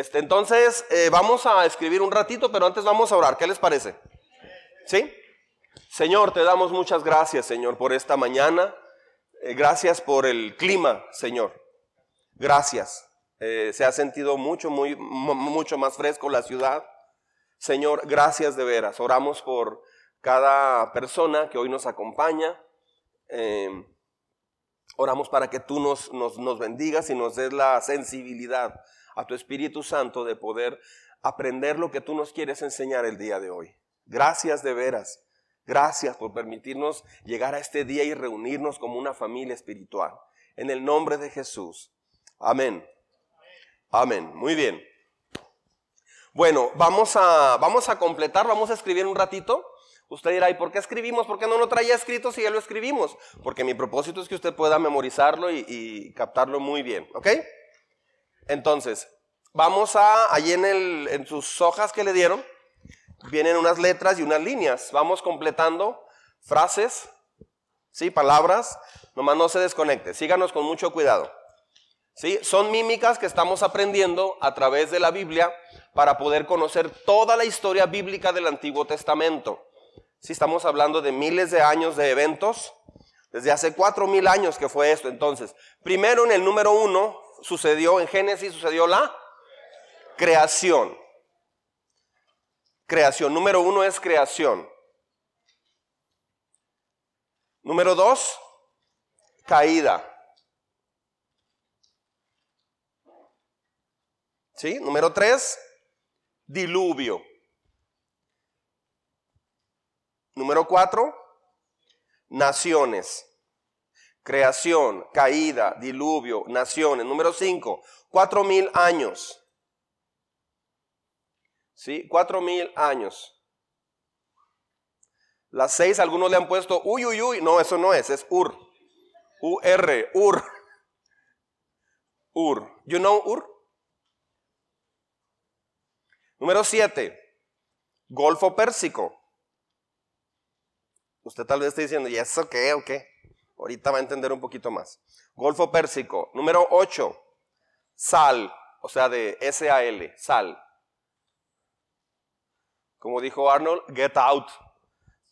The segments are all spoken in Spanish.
Este, entonces, eh, vamos a escribir un ratito, pero antes vamos a orar. ¿Qué les parece? ¿Sí? Señor, te damos muchas gracias, Señor, por esta mañana. Eh, gracias por el clima, Señor. Gracias. Eh, se ha sentido mucho, muy, mucho más fresco la ciudad. Señor, gracias de veras. Oramos por cada persona que hoy nos acompaña. Em, oramos para que tú nos, nos, nos bendigas y nos des la sensibilidad a tu Espíritu Santo de poder aprender lo que tú nos quieres enseñar el día de hoy. Gracias de veras. Gracias por permitirnos llegar a este día y reunirnos como una familia espiritual. En el nombre de Jesús. Amén. Amén. Muy bien. Bueno, vamos a, vamos a completar, vamos a escribir un ratito. Usted dirá, ¿y por qué escribimos? ¿Por qué no lo traía escrito si ya lo escribimos? Porque mi propósito es que usted pueda memorizarlo y, captarlo muy bien, ¿ok? Entonces, vamos a, allí en, sus hojas que le dieron, vienen unas letras y unas líneas. Vamos completando frases, ¿sí? Palabras. Nomás no se desconecte. Síganos con mucho cuidado. ¿Sí? Son mímicas que estamos aprendiendo a través de la Biblia para poder conocer toda la historia bíblica del Antiguo Testamento. Si estamos hablando de miles de años de eventos, desde hace cuatro mil años que fue esto. Entonces, primero en el número uno sucedió, en Génesis sucedió la creación. Creación. Número uno es creación. Número dos, caída. ¿Sí? Número tres, diluvio. Número cuatro, naciones. Creación, caída, diluvio, naciones. Número cinco, cuatro mil años. ¿Sí? Cuatro mil años. Las seis, algunos le han puesto uy, uy, uy. No, eso no es, es Ur. U-R, Ur. Ur. You know Ur? Número 7. Golfo Pérsico. Usted tal vez esté diciendo, ¿y eso qué o qué? Ahorita va a entender un poquito más. Golfo Pérsico. Número 8. Sal, o sea, de S-A-L, sal. Como dijo Arnold, get out.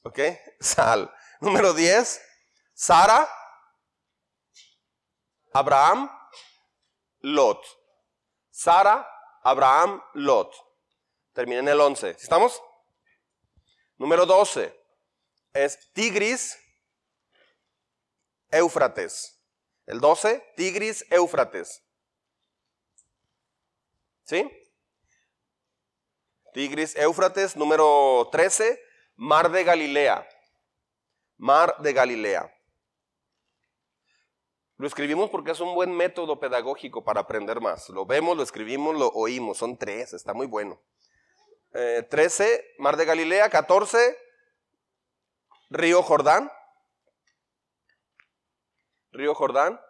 ¿Ok? Sal. Número 10. Sara, Abraham, Lot. Sara, Abraham, Lot. Termina en el 11. ¿Estamos? Número 12 es Tigris, Éufrates. El 12, Tigris, Éufrates. ¿Sí? Tigris, Éufrates. Número 13, Mar de Galilea. Mar de Galilea. Lo escribimos porque es un buen método pedagógico para aprender más. Lo vemos, lo escribimos, lo oímos. Son tres, está muy bueno. 13, eh, Mar de Galilea, 14, Río Jordán. Río Jordán.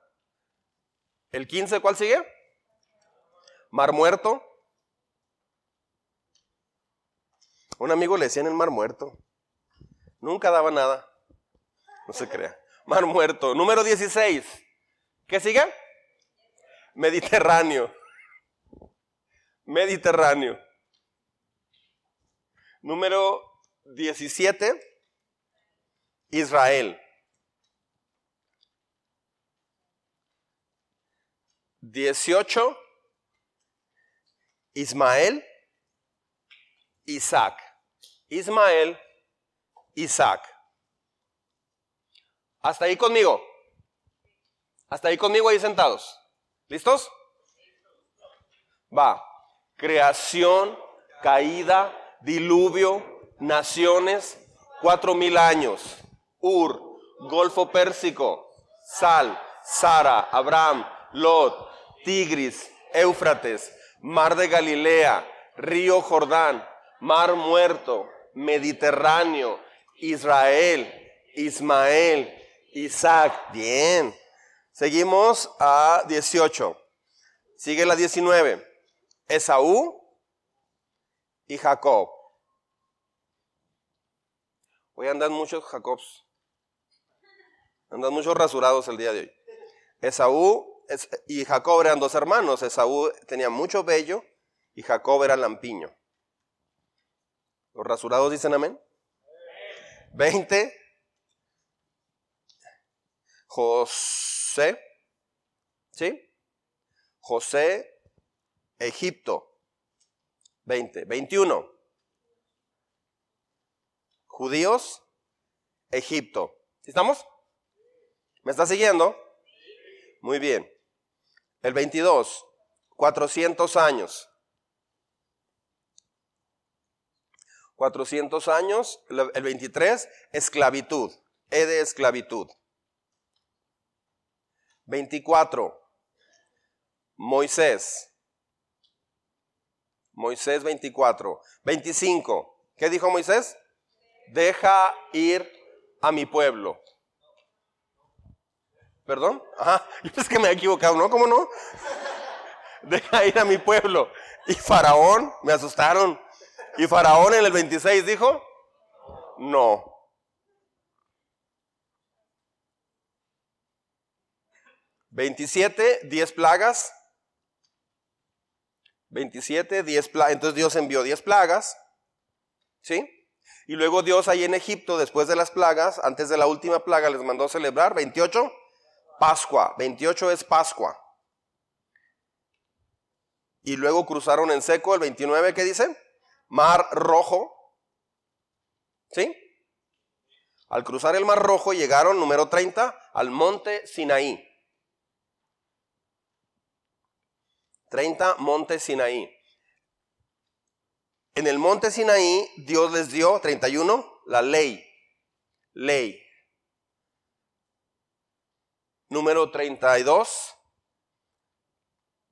El 15, ¿cuál sigue? Mar Muerto. Un amigo le decía en el Mar Muerto. Nunca daba nada. No se crea. Mar Muerto. Número 16. ¿Qué sigue? Mediterráneo. Mediterráneo. Número 17, Israel. 18, Ismael, Isaac. Ismael, Isaac. Hasta ahí conmigo. Hasta ahí conmigo ahí sentados. ¿Listos? Va. Creación, caída, diluvio, naciones, cuatro mil años. Ur, Golfo Pérsico, Sal, Sara, Abraham, Lot, Tigris, Éufrates, Mar de Galilea, Río Jordán, Mar Muerto, Mediterráneo, Israel, Ismael, Isaac. Bien. Seguimos a 18. Sigue la 19. Esaú, y Jacob. Hoy andan muchos Jacobs. Andan muchos rasurados el día de hoy. Esaú y Jacob eran dos hermanos. Esaú tenía mucho vello y Jacob era lampiño. ¿Los rasurados dicen amén? 20. José. ¿Sí? José, Egipto. 20. 21. Judíos, Egipto. ¿Estamos? ¿Me está siguiendo? Muy bien. El 22, 400 años. 400 años, el 23, esclavitud, E de esclavitud. 24, Moisés. Moisés 24. 25, ¿qué dijo Moisés? Deja ir a mi pueblo. ¿Perdón? Ajá, yo pensé que me he equivocado, ¿no? ¿Cómo no? Deja ir a mi pueblo. Y Faraón, me asustaron. Y Faraón en el 26 dijo, no. ¿27? ¿10 plagas? 27, 10 plagas. Entonces Dios envió 10 plagas. ¿Sí? Y luego Dios ahí en Egipto, después de las plagas, antes de la última plaga, les mandó celebrar 28, Pascua. 28 es Pascua. Y luego cruzaron en seco el 29, ¿qué dice? Mar Rojo. ¿Sí? Al cruzar el Mar Rojo llegaron, número 30, al monte Sinaí. 30, monte Sinaí. En el monte Sinaí Dios les dio, 31, la ley. Ley. Número 32,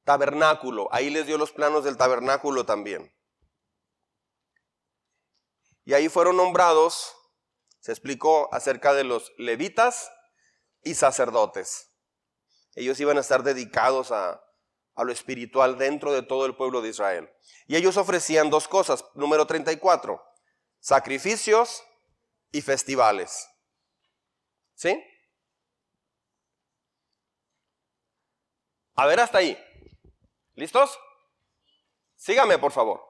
tabernáculo. Ahí les dio los planos del tabernáculo también. Y ahí fueron nombrados, se explicó acerca de los levitas y sacerdotes. Ellos iban a estar dedicados a, a lo espiritual dentro de todo el pueblo de Israel. Y ellos ofrecían dos cosas. Número 34, sacrificios y festivales. ¿Sí? A ver hasta ahí. ¿Listos? Sígame, por favor.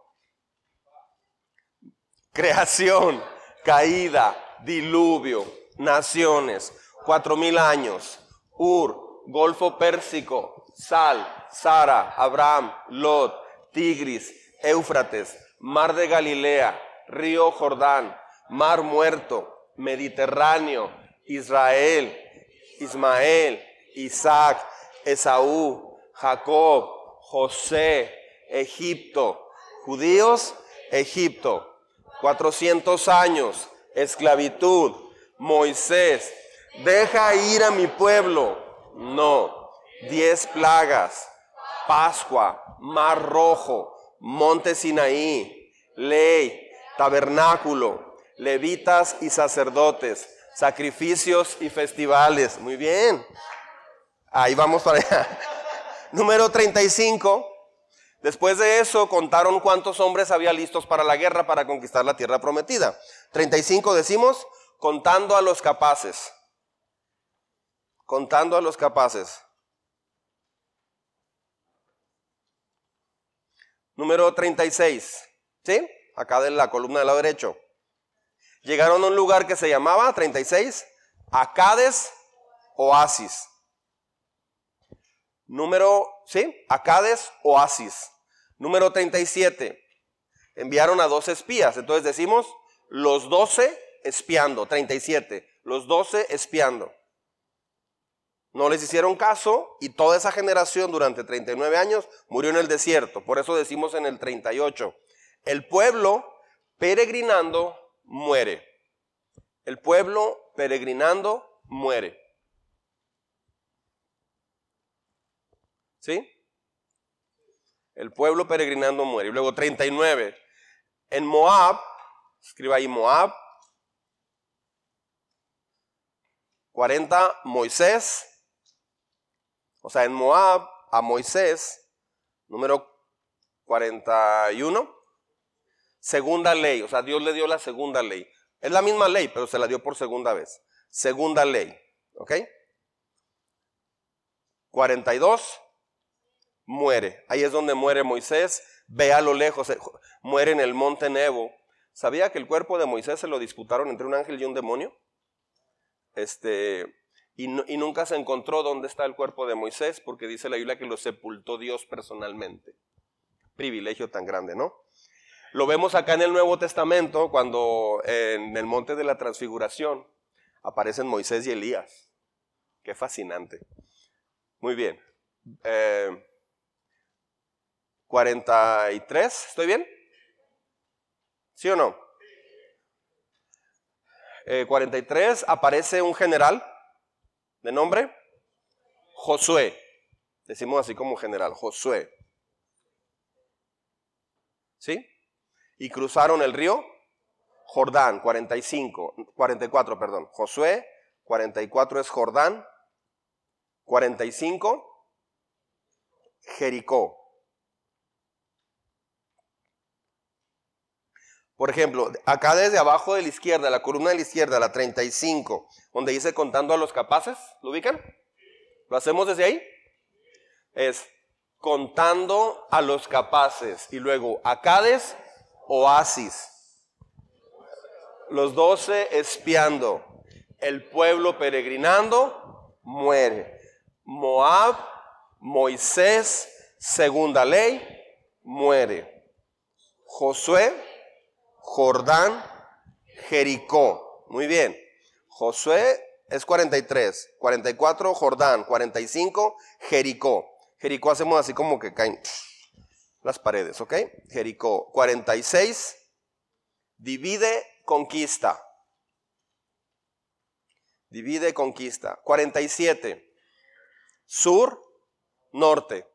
Creación, caída, diluvio, naciones, cuatro mil años, Ur, Golfo Pérsico, Sal, Sara, Abraham, Lot, Tigris, Éufrates, Mar de Galilea, Río Jordán, Mar Muerto, Mediterráneo, Israel, Ismael, Isaac, Esaú, Jacob, José, Egipto, judíos, Egipto. 400 años, esclavitud, Moisés, deja ir a mi pueblo. No, 10 plagas, Pascua, Mar Rojo, Monte Sinaí, ley, tabernáculo, levitas y sacerdotes, sacrificios y festivales. Muy bien. Ahí vamos para allá. Número 35. Después de eso contaron cuántos hombres había listos para la guerra para conquistar la tierra prometida. 35 decimos, contando a los capaces. Contando a los capaces. Número 36. ¿Sí? Acá de la columna del lado derecho. Llegaron a un lugar que se llamaba 36 Acades Oasis. Número, ¿sí? Acades Oasis. Número 37. Enviaron a dos espías. Entonces decimos los 12 espiando. 37. Los 12 espiando. No les hicieron caso y toda esa generación durante 39 años murió en el desierto. Por eso decimos en el 38. El pueblo peregrinando muere. El pueblo peregrinando muere. ¿Sí? El pueblo peregrinando muere. Y luego 39. En Moab, escriba ahí Moab. 40, Moisés. O sea, en Moab a Moisés, número 41, segunda ley. O sea, Dios le dio la segunda ley. Es la misma ley, pero se la dio por segunda vez. Segunda ley. ¿Ok? 42, muere. Ahí es donde muere Moisés ve a lo lejos, eh, muere en el monte Nebo. ¿Sabía que el cuerpo de Moisés se lo disputaron entre un ángel y un demonio? Este, y, y, nunca se encontró dónde está el cuerpo de Moisés, porque dice la Biblia que lo sepultó Dios personalmente. Privilegio tan grande, ¿no? Lo vemos acá en el Nuevo Testamento, cuando en el monte de la transfiguración aparecen Moisés y Elías. Qué fascinante. Muy bien. 43, eh, ¿estoy bien? ¿Sí o no? 43 eh, aparece un general de nombre Josué. Decimos así como general, Josué. ¿Sí? Y cruzaron el río Jordán, 45, 44, perdón. Josué, 44 es Jordán, 45, Jericó. Por ejemplo, acá desde abajo de la izquierda, la columna de la izquierda, la 35, donde dice contando a los capaces, ¿lo ubican? ¿Lo hacemos desde ahí? Es contando a los capaces. Y luego, Acades, oasis. Los doce espiando. El pueblo peregrinando, muere. Moab, Moisés, segunda ley, muere. Josué, Jordán, Jericó. Muy bien. Josué es 43, 44 Jordán, 45 Jericó. Jericó hacemos así como que caen las paredes, ¿ok? Jericó. 46 divide, conquista. Divide, conquista. 47 sur, norte.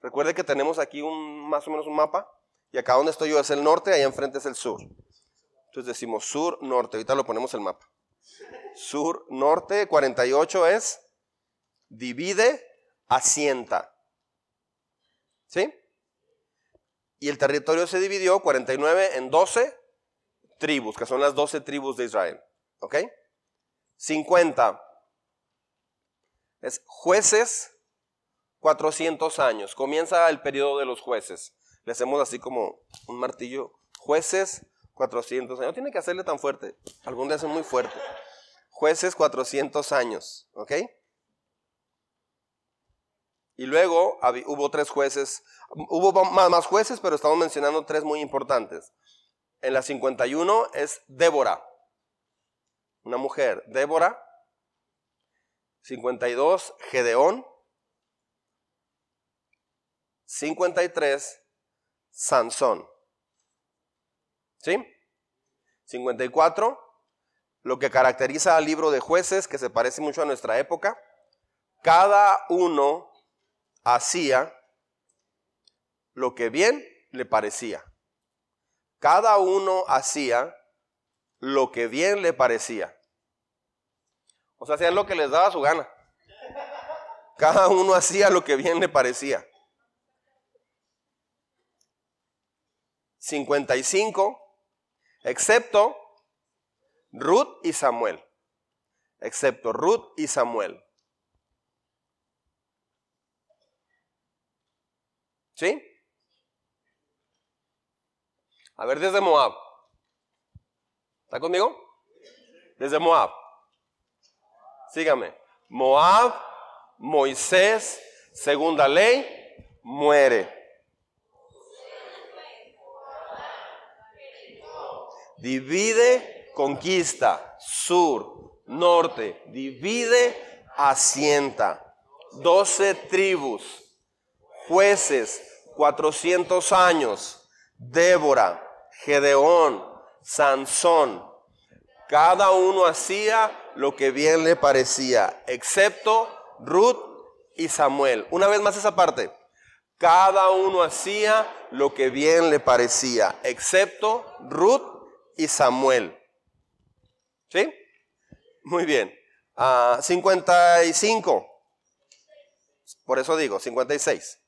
Recuerde que tenemos aquí un más o menos un mapa. Y acá donde estoy yo es el norte, ahí enfrente es el sur. Entonces decimos sur, norte. Ahorita lo ponemos el mapa. Sur, norte, 48 es divide, asienta. ¿Sí? Y el territorio se dividió 49 en 12 tribus, que son las 12 tribus de Israel. ¿Ok? 50 es jueces 400 años. Comienza el periodo de los jueces. Le hacemos así como un martillo. Jueces 400 años. No tiene que hacerle tan fuerte. Algún día hace muy fuerte. Jueces 400 años. ¿Ok? Y luego hubo tres jueces. Hubo más jueces, pero estamos mencionando tres muy importantes. En la 51 es Débora. Una mujer. Débora. 52, Gedeón. 53, Sansón. ¿Sí? 54, lo que caracteriza al libro de jueces, que se parece mucho a nuestra época. Cada uno hacía lo que bien le parecía. Cada uno hacía lo que bien le parecía. O sea, hacían lo que les daba su gana. Cada uno hacía lo que bien le parecía. 55, excepto Ruth y Samuel. Excepto Ruth y Samuel. ¿Sí? A ver, desde Moab. ¿Está conmigo? Desde Moab. Sígame. Moab, Moisés, segunda ley, muere. Divide, conquista, sur, norte, divide, asienta. Doce tribus, jueces, cuatrocientos años, Débora, Gedeón, Sansón. Cada uno hacía lo que bien le parecía, excepto Ruth y Samuel. Una vez más esa parte. Cada uno hacía lo que bien le parecía, excepto Ruth y Samuel. ¿Sí? Muy bien. 55. Ah, Por eso digo, 56.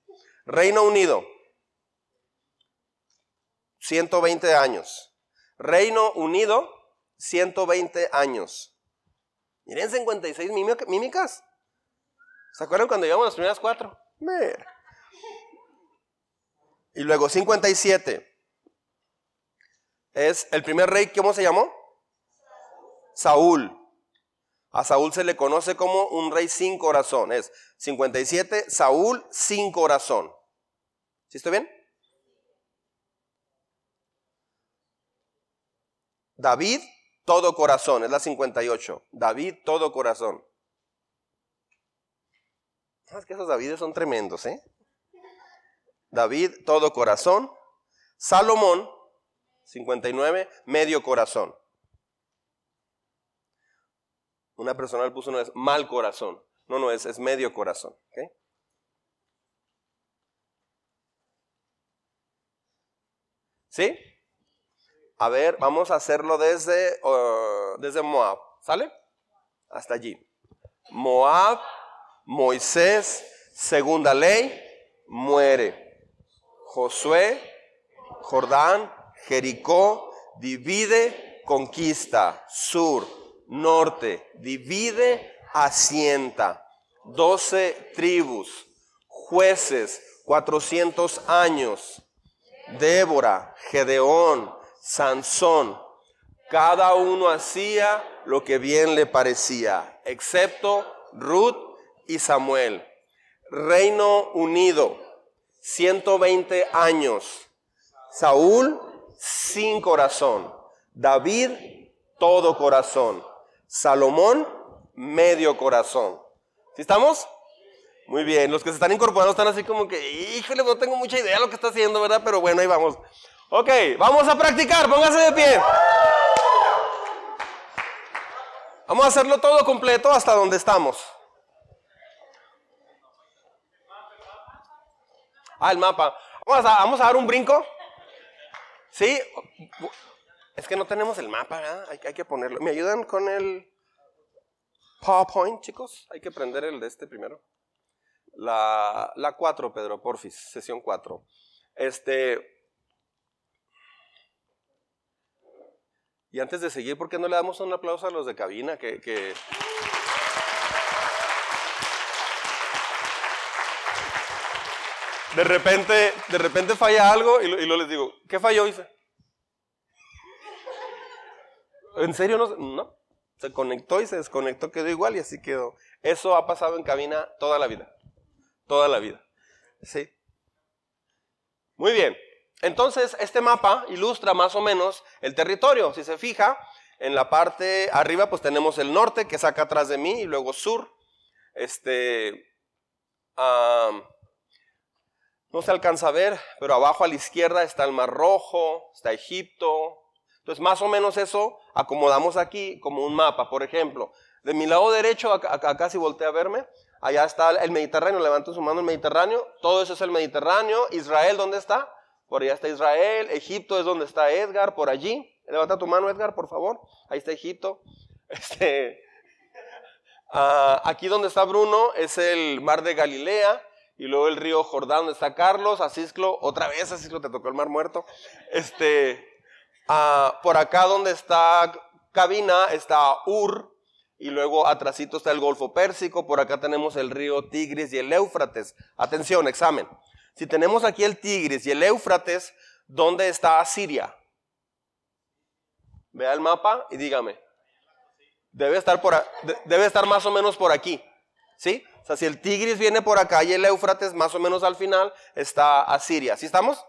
Reino Unido. 120 años. Reino Unido, 120 años. Miren 56 mímicas. ¿Se acuerdan cuando llevamos las primeras cuatro? Y luego 57. Es el primer rey, ¿cómo se llamó? Saúl. A Saúl se le conoce como un rey sin corazón. Es 57, Saúl sin corazón. ¿Sí estoy bien? David, todo corazón, es la 58. David, todo corazón. Ah, es que esos Davides son tremendos, ¿eh? David, todo corazón. Salomón, 59, medio corazón. Una persona le puso no es mal corazón. No, no, es, es medio corazón. ¿Sí? A ver, vamos a hacerlo desde, uh, desde Moab. ¿Sale? Hasta allí. Moab, Moisés, segunda ley, muere. Josué, Jordán, Jericó, divide, conquista. Sur, norte, divide, asienta. Doce tribus, jueces, cuatrocientos años. Débora, Gedeón, Sansón, cada uno hacía lo que bien le parecía, excepto Ruth y Samuel. Reino unido, 120 años. Saúl, sin corazón. David, todo corazón. Salomón, medio corazón. ¿Sí estamos? Muy bien, los que se están incorporando están así como que, híjole, no tengo mucha idea de lo que está haciendo, ¿verdad? Pero bueno, ahí vamos. Ok, vamos a practicar, póngase de pie. Vamos a hacerlo todo completo hasta donde estamos. Ah, el mapa. Vamos a, vamos a dar un brinco. Sí, es que no tenemos el mapa, ¿verdad? Hay, que ponerlo. ¿Me ayudan con el PowerPoint, chicos? Hay que prender el de este primero. La, la 4, Pedro, porfis, sesión 4. Este, Y antes de seguir, ¿por qué no le damos un aplauso a los de cabina? Que, De repente, de repente falla algo y, luego les digo, ¿qué falló? Hice. ¿En serio no? No. Se conectó y se desconectó, quedó igual y así quedó. Eso ha pasado en cabina toda la vida. Toda la vida. Sí. Muy bien. Entonces, este mapa ilustra más o menos el territorio. Si se fija, en la parte arriba pues tenemos el norte que saca atrás de mí y luego sur. Este, no se alcanza a ver, pero abajo a la izquierda está el Mar Rojo, está Egipto. Entonces, más o menos eso acomodamos aquí como un mapa. Por ejemplo, de mi lado derecho, acá, acá si voltea a verme, allá está el Mediterráneo, levanto su mano el Mediterráneo, todo eso es el Mediterráneo. Israel, ¿dónde está? Por allá está Israel, Egipto es donde está Edgar, por allí. Levanta tu mano, Edgar, por favor. Ahí está Egipto. Este, ah, aquí donde está Bruno es el mar de Galilea. Y luego el río Jordán, donde está Carlos, Asisclo, otra vez Asisclo te tocó el mar muerto. Este, por acá donde está Cabina está Ur, y luego atrásito está el Golfo Pérsico, por acá tenemos el río Tigris y el Éufrates. Atención, examen. Si tenemos aquí el Tigris y el Éufrates, ¿dónde está Asiria? Vea el mapa y dígame. Debe estar, por, debe estar más o menos por aquí. ¿Sí? O sea, si el Tigris viene por acá y el Éufrates más o menos al final está Asiria. ¿Sí estamos?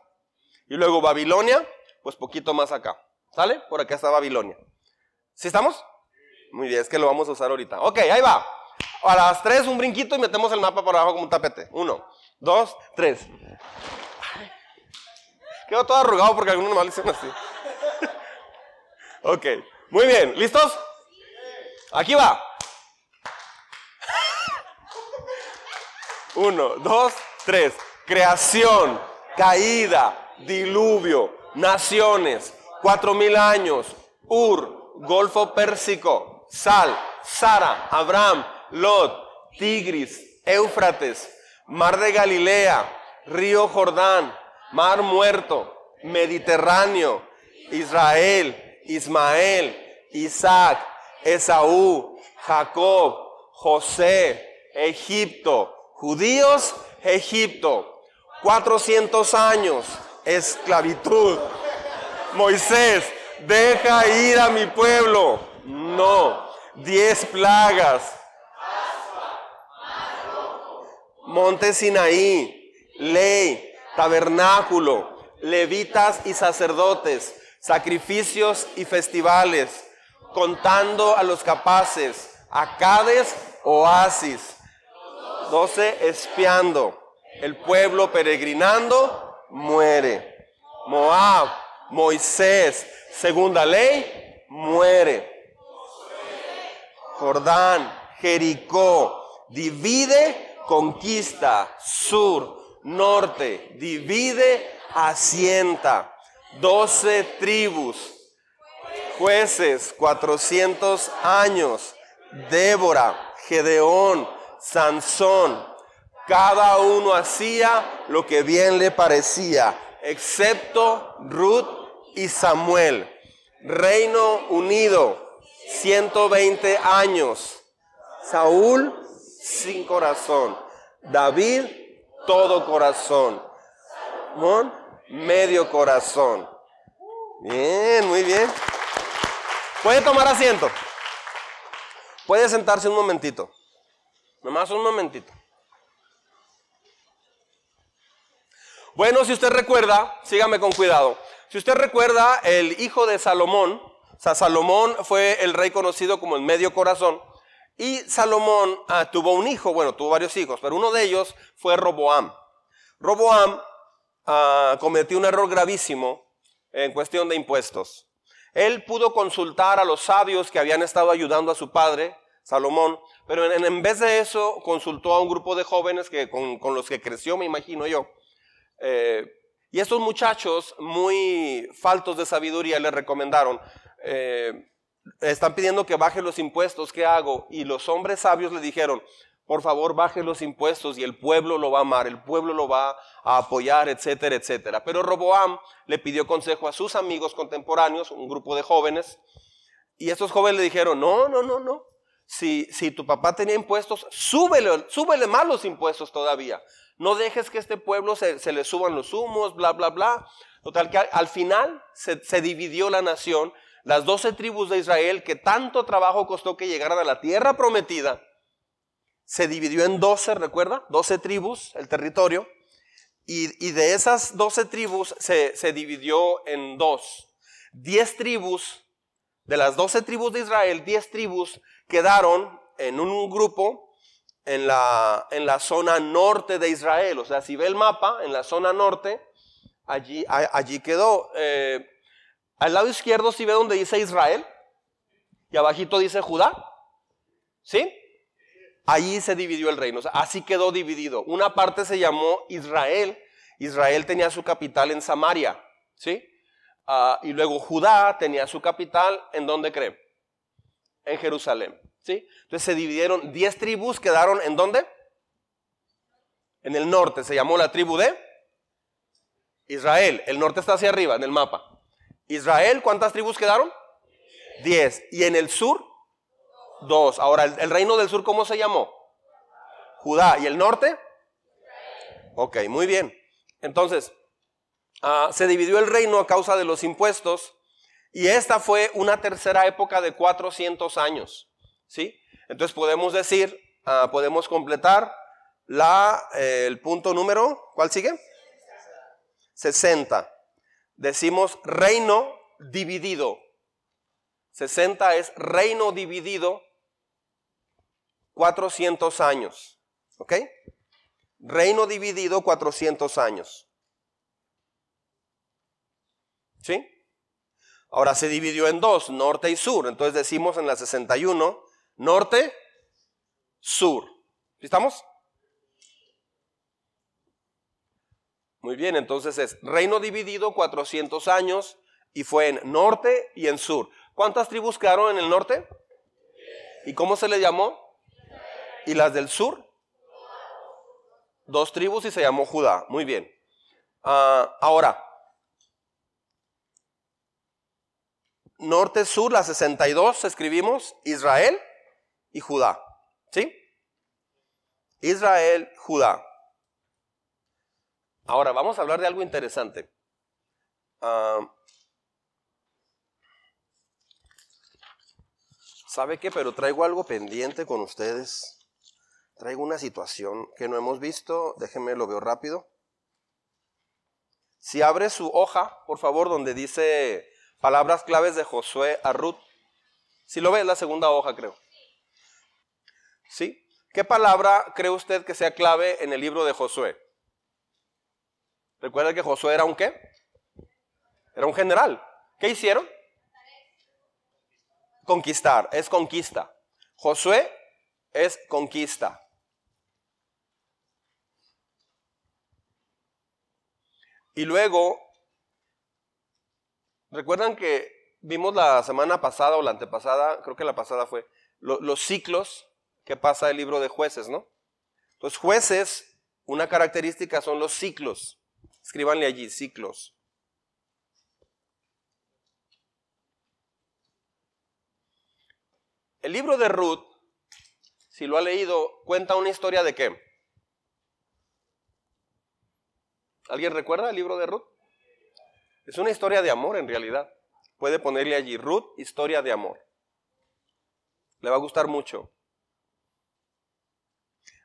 Y luego Babilonia, pues poquito más acá. ¿Sale? Por acá está Babilonia. ¿Sí estamos? Muy bien, es que lo vamos a usar ahorita. Ok, ahí va. A las tres un brinquito y metemos el mapa por abajo como un tapete. Uno dos, tres. Quedo todo arrugado porque algunos mal dicen así. ok, muy bien, ¿listos? Aquí va. Uno, dos, tres. Creación, caída, diluvio, naciones, cuatro mil años, Ur, Golfo Pérsico, Sal, Sara, Abraham, Lot, Tigris, Éufrates, Mar de Galilea, Río Jordán, Mar Muerto, Mediterráneo, Israel, Ismael, Isaac, Esaú, Jacob, José, Egipto, judíos, Egipto, 400 años, esclavitud. Moisés, deja ir a mi pueblo. No, diez plagas. Monte Sinaí, ley, tabernáculo, levitas y sacerdotes, sacrificios y festivales, contando a los capaces, acades, oasis, doce espiando, el pueblo peregrinando, muere. Moab, Moisés, segunda ley, muere. Jordán, Jericó, divide, conquista, sur, norte, divide, asienta. Doce tribus, jueces, cuatrocientos años, Débora, Gedeón, Sansón, cada uno hacía lo que bien le parecía, excepto Ruth y Samuel. Reino unido, 120 años. Saúl, sin corazón. David, todo corazón. Mon, medio corazón. Bien, muy bien. Puede tomar asiento. Puede sentarse un momentito. Nomás un momentito. Bueno, si usted recuerda, sígame con cuidado. Si usted recuerda, el hijo de Salomón, o sea, Salomón fue el rey conocido como el medio corazón, y Salomón ah, tuvo un hijo, bueno, tuvo varios hijos, pero uno de ellos fue Roboam. Roboam ah, cometió un error gravísimo en cuestión de impuestos. Él pudo consultar a los sabios que habían estado ayudando a su padre, Salomón, pero en, vez de eso consultó a un grupo de jóvenes que, con los que creció, me imagino yo. Eh, y estos muchachos, muy faltos de sabiduría, le recomendaron, eh, están pidiendo que baje los impuestos, ¿qué hago? Y los hombres sabios le dijeron, por favor baje los impuestos y el pueblo lo va a amar, el pueblo lo va a apoyar, etcétera, etcétera. Pero Roboam le pidió consejo a sus amigos contemporáneos, un grupo de jóvenes, y estos jóvenes le dijeron, no, no, no, no, si, tu papá tenía impuestos, súbele, súbele más los impuestos todavía. No dejes que este pueblo se, le suban los humos, bla, bla, bla. Total, que al, final se, dividió la nación. Las doce tribus de Israel, que tanto trabajo costó que llegaran a la tierra prometida, se dividió en doce, ¿recuerda? Doce tribus, el territorio. Y, de esas doce tribus se, se dividió en dos. Diez tribus, de las doce tribus de Israel, diez tribus quedaron en un grupo en la, en la zona norte de Israel. O sea, si ve el mapa, en la zona norte, allí, allí quedó. Eh, al lado izquierdo, si ve donde dice Israel, y abajito dice Judá. ¿Sí? Allí se dividió el reino. así quedó dividido. Una parte se llamó Israel. Israel tenía su capital en Samaria. ¿Sí? Ah, y luego Judá tenía su capital en donde cree? En Jerusalén. ¿sí? Entonces se dividieron, 10 tribus quedaron en dónde? En el norte, se llamó la tribu de Israel. El norte está hacia arriba en el mapa. Israel, ¿cuántas tribus quedaron? 10. ¿Y en el sur? Dos. Ahora, ¿el, reino del sur cómo se llamó? Judá. ¿Y el norte? Ok, muy bien. Entonces, ah, se dividió el reino a causa de los impuestos y esta fue una tercera época de 400 años. ¿sí? Entonces podemos decir, ah, podemos completar la, eh, el punto número, ¿cuál sigue? 60. Decimos reino dividido. 60 es reino dividido 400 años. ¿Ok? Reino dividido 400 años. ¿Sí? Ahora se dividió en dos, norte y sur. Entonces decimos en la 61 norte, sur. ¿Estamos? Muy bien, entonces es reino dividido 400 años y fue en norte y en sur. ¿Cuántas tribus quedaron en el norte? ¿Y cómo se le llamó? ¿Y las del sur? Dos tribus y se llamó Judá. Muy bien. Ah, ahora, norte-sur, la 62, escribimos Israel y Judá. ¿Sí? Israel, Judá. Ahora vamos a hablar de algo interesante. Ah, ¿Sabe qué? Pero traigo algo pendiente con ustedes. Traigo una situación que no hemos visto. Déjenme lo veo rápido. Si abre su hoja, por favor, donde dice palabras claves de Josué a Ruth. Si lo ve, es la segunda hoja, creo. ¿Sí? ¿Qué palabra cree usted que sea clave en el libro de Josué? ¿Recuerda que Josué era un qué? Era un general. ¿Qué hicieron? Conquistar, es conquista. Josué es conquista. Y luego, recuerdan que vimos la semana pasada o la antepasada, creo que la pasada fue, los ciclos que pasa el libro de jueces, ¿no? Los jueces, una característica son los ciclos. Escríbanle allí, ciclos. El libro de Ruth, si lo ha leído, cuenta una historia de qué? ¿Alguien recuerda el libro de Ruth? Es una historia de amor en realidad. Puede ponerle allí Ruth, historia de amor. Le va a gustar mucho.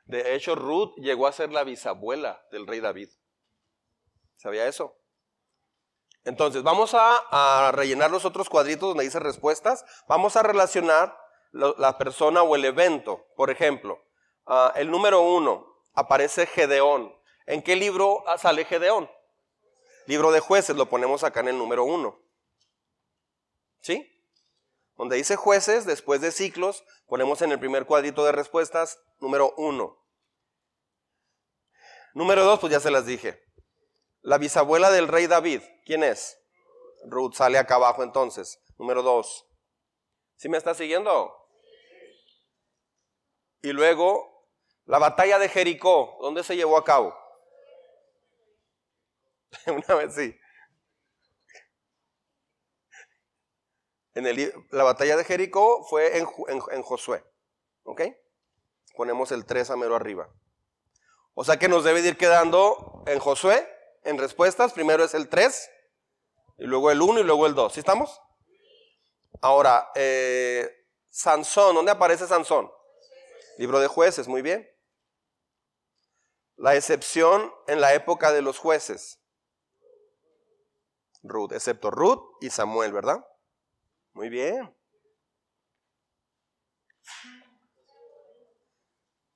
De hecho, Ruth llegó a ser la bisabuela del rey David. ¿Sabía eso? Entonces, vamos a, rellenar los otros cuadritos donde dice respuestas. Vamos a relacionar la persona o el evento. Por ejemplo, ah, el número uno, aparece Gedeón. ¿En qué libro sale Gedeón? Libro de jueces, lo ponemos acá en el número uno. ¿Sí? Donde dice jueces, después de ciclos, ponemos en el primer cuadrito de respuestas número uno. Número dos, pues ya se las dije. La bisabuela del rey David, ¿quién es? Ruth sale acá abajo entonces. Número dos. ¿Sí me está siguiendo? Y luego, la batalla de Jericó, ¿dónde se llevó a cabo? Una vez sí. En el, la batalla de Jericó fue en, en, Josué. ¿Ok? Ponemos el 3 a mero arriba. O sea que nos debe ir quedando en Josué, en respuestas. Primero es el 3, y luego el 1 y luego el 2. ¿Sí estamos? Ahora, eh, Sansón, ¿dónde aparece Sansón? Libro de jueces, muy bien. La excepción en la época de los jueces. Ruth, excepto Ruth y Samuel, ¿verdad? Muy bien.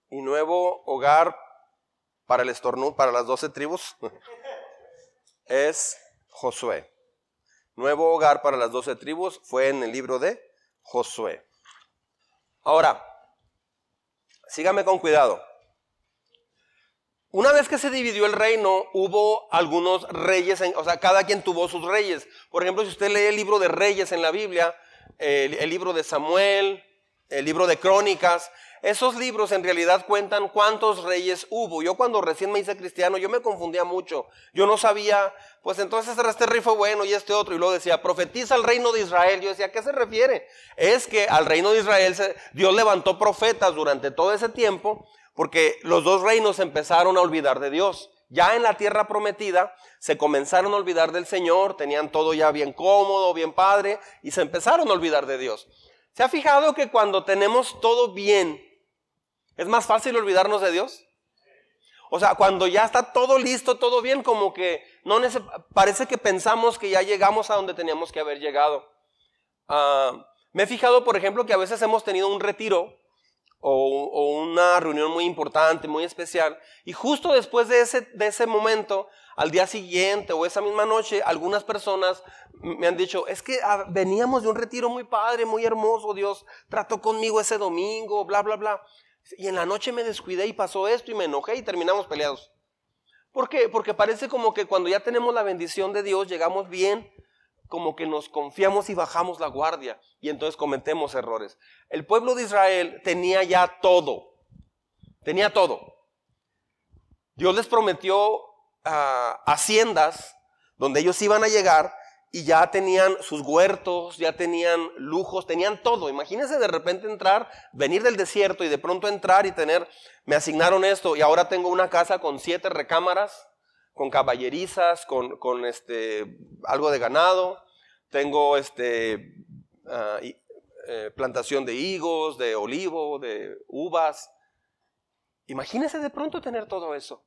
Y nuevo hogar para el estornudo, para las doce tribus, es Josué. Nuevo hogar para las doce tribus fue en el libro de Josué. Ahora, sígame con cuidado. Una vez que se dividió el reino, hubo algunos reyes, o sea, cada quien tuvo sus reyes. Por ejemplo, si usted lee el libro de reyes en la Biblia, el, libro de Samuel, el libro de crónicas, esos libros en realidad cuentan cuántos reyes hubo. Yo cuando recién me hice cristiano, yo me confundía mucho. Yo no sabía, pues entonces este rey fue bueno y este otro. Y luego decía, profetiza el reino de Israel. Yo decía, ¿a qué se refiere? Es que al reino de Israel Dios levantó profetas durante todo ese tiempo porque los dos reinos empezaron a olvidar de Dios. Ya en la tierra prometida se comenzaron a olvidar del Señor, tenían todo ya bien cómodo, bien padre, y se empezaron a olvidar de Dios. ¿Se ha fijado que cuando tenemos todo bien, es más fácil olvidarnos de Dios? O sea, cuando ya está todo listo, todo bien, como que no parece que pensamos que ya llegamos a donde teníamos que haber llegado. Ah, me he fijado, por ejemplo, que a veces hemos tenido un retiro o, una reunión muy importante, muy especial, y justo después de ese, de ese momento, al día siguiente o esa misma noche, algunas personas me han dicho, es que ah, veníamos de un retiro muy padre, muy hermoso, Dios trató conmigo ese domingo, bla, bla, bla. Y en la noche me descuidé y pasó esto y me enojé y terminamos peleados. ¿Por qué? Porque parece como que cuando ya tenemos la bendición de Dios, llegamos bien, como que nos confiamos y bajamos la guardia y entonces cometemos errores. El pueblo de Israel tenía ya todo, tenía todo. Dios les prometió ah, haciendas donde ellos iban a llegar y ya tenían sus huertos, ya tenían lujos, tenían todo. Imagínense de repente entrar, venir del desierto y de pronto entrar y tener, me asignaron esto y ahora tengo una casa con siete recámaras, con caballerizas, con, con este, algo de ganado, tengo este, ah, eh, plantación de higos, de olivo, de uvas. Imagínese de pronto tener todo eso.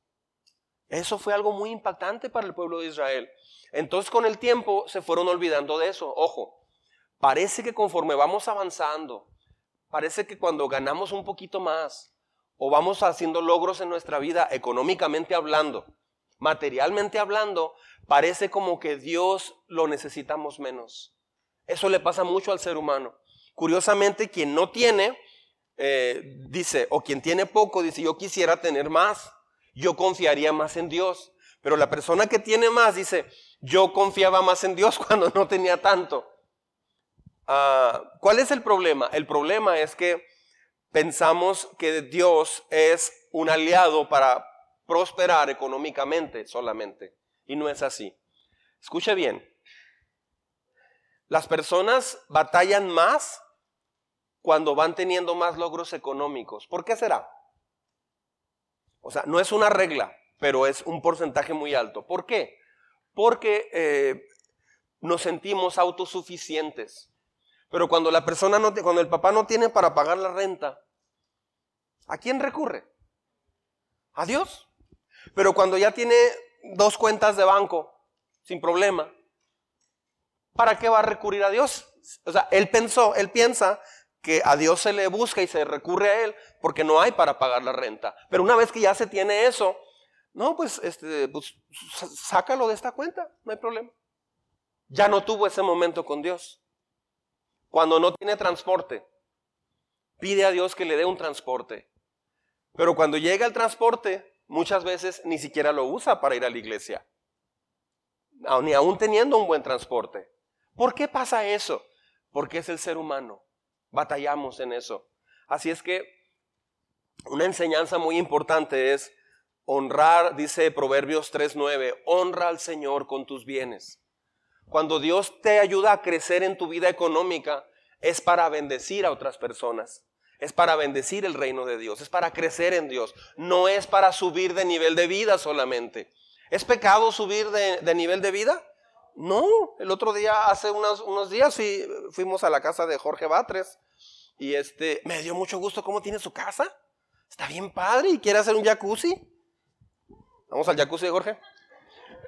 Eso fue algo muy impactante para el pueblo de Israel. Entonces con el tiempo se fueron olvidando de eso. Ojo, parece que conforme vamos avanzando, parece que cuando ganamos un poquito más o vamos haciendo logros en nuestra vida, económicamente hablando, materialmente hablando, parece como que Dios lo necesitamos menos. Eso le pasa mucho al ser humano. Curiosamente, quien no tiene, eh, dice, o quien tiene poco, dice, yo quisiera tener más, yo confiaría más en Dios. Pero la persona que tiene más dice, yo confiaba más en Dios cuando no tenía tanto. Ah, ¿Cuál es el problema? El problema es que pensamos que Dios es un aliado para prosperar económicamente solamente. Y no es así. Escuche bien. Las personas batallan más cuando van teniendo más logros económicos. ¿Por qué será? O sea, no es una regla, pero es un porcentaje muy alto. ¿Por qué? Porque eh, nos sentimos autosuficientes. Pero cuando la persona no, cuando el papá no tiene para pagar la renta, ¿a quién recurre? A Dios. Pero cuando ya tiene dos cuentas de banco, sin problema, ¿para qué va a recurrir a Dios? O sea, él pensó, él piensa que a Dios se le busca y se recurre a él porque no hay para pagar la renta. Pero una vez que ya se tiene eso, no, pues, este, pues sácalo de esta cuenta, no hay problema. Ya no tuvo ese momento con Dios. Cuando no tiene transporte, pide a Dios que le dé un transporte. Pero cuando llega el transporte, muchas veces ni siquiera lo usa para ir a la iglesia, ni aún teniendo un buen transporte. ¿Por qué pasa eso? Porque es el ser humano. Batallamos en eso. Así es que una enseñanza muy importante es honrar, dice Proverbios 3.9, honra al Señor con tus bienes. Cuando Dios te ayuda a crecer en tu vida económica, es para bendecir a otras personas. Es para bendecir el reino de Dios, es para crecer en Dios, no es para subir de nivel de vida solamente. ¿Es pecado subir de, nivel de vida? No, el otro día, hace unos, días, fuimos a la casa de Jorge Batres y este, me dio mucho gusto cómo tiene su casa. Está bien padre y quiere hacer un jacuzzi. Vamos al jacuzzi de Jorge.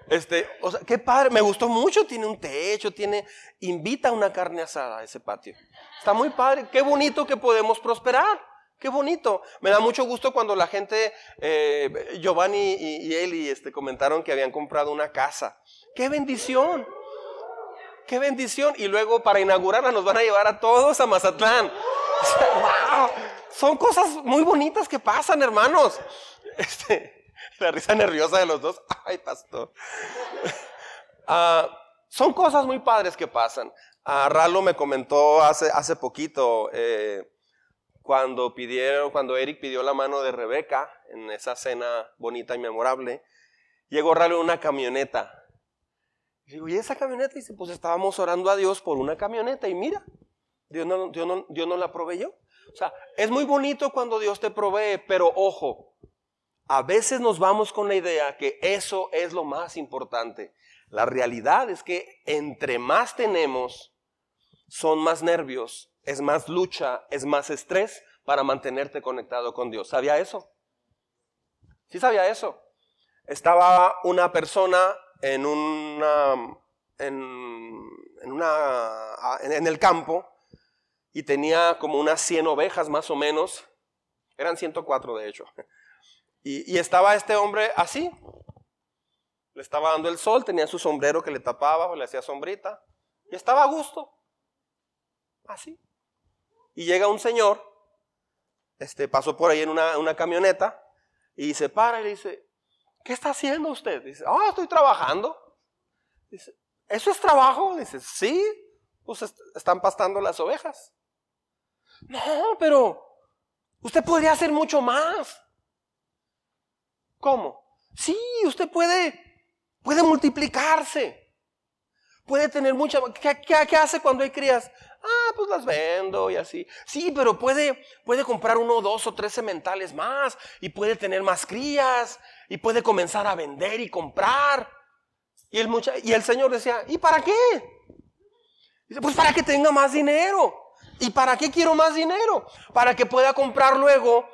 Este, o sea, qué padre, me gustó mucho, tiene un techo, tiene, invita a una carne asada a ese patio. Está muy padre, qué bonito que podemos prosperar, qué bonito. Me da mucho gusto cuando la gente, eh, Giovanni y, Eli este, comentaron que habían comprado una casa. Qué bendición, qué bendición. Y luego para inaugurarla nos van a llevar a todos a Mazatlán. Son cosas muy bonitas que pasan, hermanos. Este, la risa nerviosa de los dos. Ay, pastor. Ah, son cosas muy padres que pasan. Uh, Ralo me comentó hace, hace poquito, eh, cuando pidieron, cuando Eric pidió la mano de Rebeca en esa cena bonita y memorable, llegó Ralo en una camioneta. Y digo, ¿y esa camioneta? Y dice, pues estábamos orando a Dios por una camioneta y mira, Dios no, Dios no, Dios no la proveyó. O sea, es muy bonito cuando Dios te provee, pero ojo, a veces nos vamos con la idea que eso es lo más importante. La realidad es que entre más tenemos, son más nervios, es más lucha, es más estrés para mantenerte conectado con Dios. ¿Sabía eso? Sí sabía eso. Estaba una persona en una, en, en el campo y tenía como unas 100 ovejas más o menos. Eran 104 de hecho. Y, estaba este hombre así. Le estaba dando el sol, tenía su sombrero que le tapaba, le hacía sombrita. Y estaba a gusto. Así. Y llega un señor, este, pasó por ahí en una, camioneta y se para y le dice, ¿qué está haciendo usted? Dice, ah, estoy trabajando. Dice, ¿eso es trabajo? Dice, sí, pues están pastando las ovejas. No, pero usted podría hacer mucho más. ¿Cómo? Sí, usted puede, puede multiplicarse. Puede tener mucha... ¿Qué, qué, hace cuando hay crías? Ah, pues las vendo y así. Sí, pero puede, puede comprar uno, dos o tres sementales más y puede tener más crías y puede comenzar a vender y comprar. Y el, y el Señor decía, ¿y para qué? Dice, pues para que tenga más dinero. ¿Y para qué quiero más dinero? Para que pueda comprar luego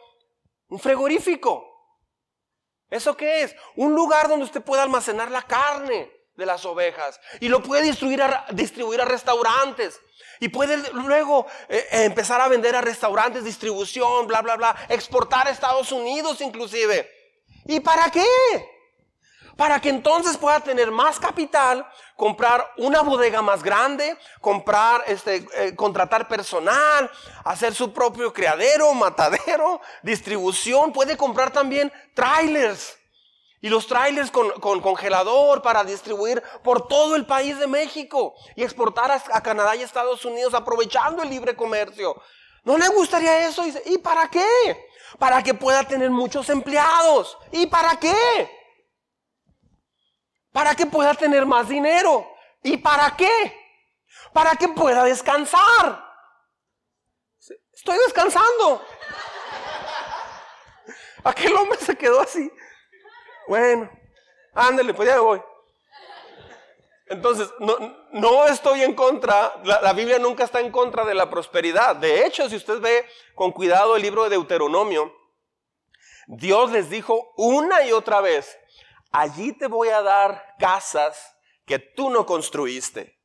un frigorífico. ¿Eso qué es? Un lugar donde usted pueda almacenar la carne de las ovejas y lo puede distribuir a, distribuir a restaurantes y puede luego eh, eh, empezar a vender a restaurantes, distribución, bla, bla, bla, exportar a Estados Unidos inclusive. ¿Y para qué? Para que entonces pueda tener más capital, comprar una bodega más grande, comprar, este, eh, contratar personal, hacer su propio criadero, matadero, distribución, puede comprar también trailers y los trailers con, congelador para distribuir por todo el país de México y exportar a, Canadá y Estados Unidos aprovechando el libre comercio. ¿No le gustaría eso? ¿Y para qué? Para que pueda tener muchos empleados. ¿Y para qué? Para que pueda tener más dinero. ¿Y para qué? Para que pueda descansar. Estoy descansando. Aquel hombre se quedó así. Bueno, ándale, pues ya voy. Entonces, no, no, estoy en contra, la, la, Biblia nunca está en contra de la prosperidad. De hecho, si usted ve con cuidado el libro de Deuteronomio, Dios les dijo una y otra vez, allí te voy a dar casas que tú no construiste,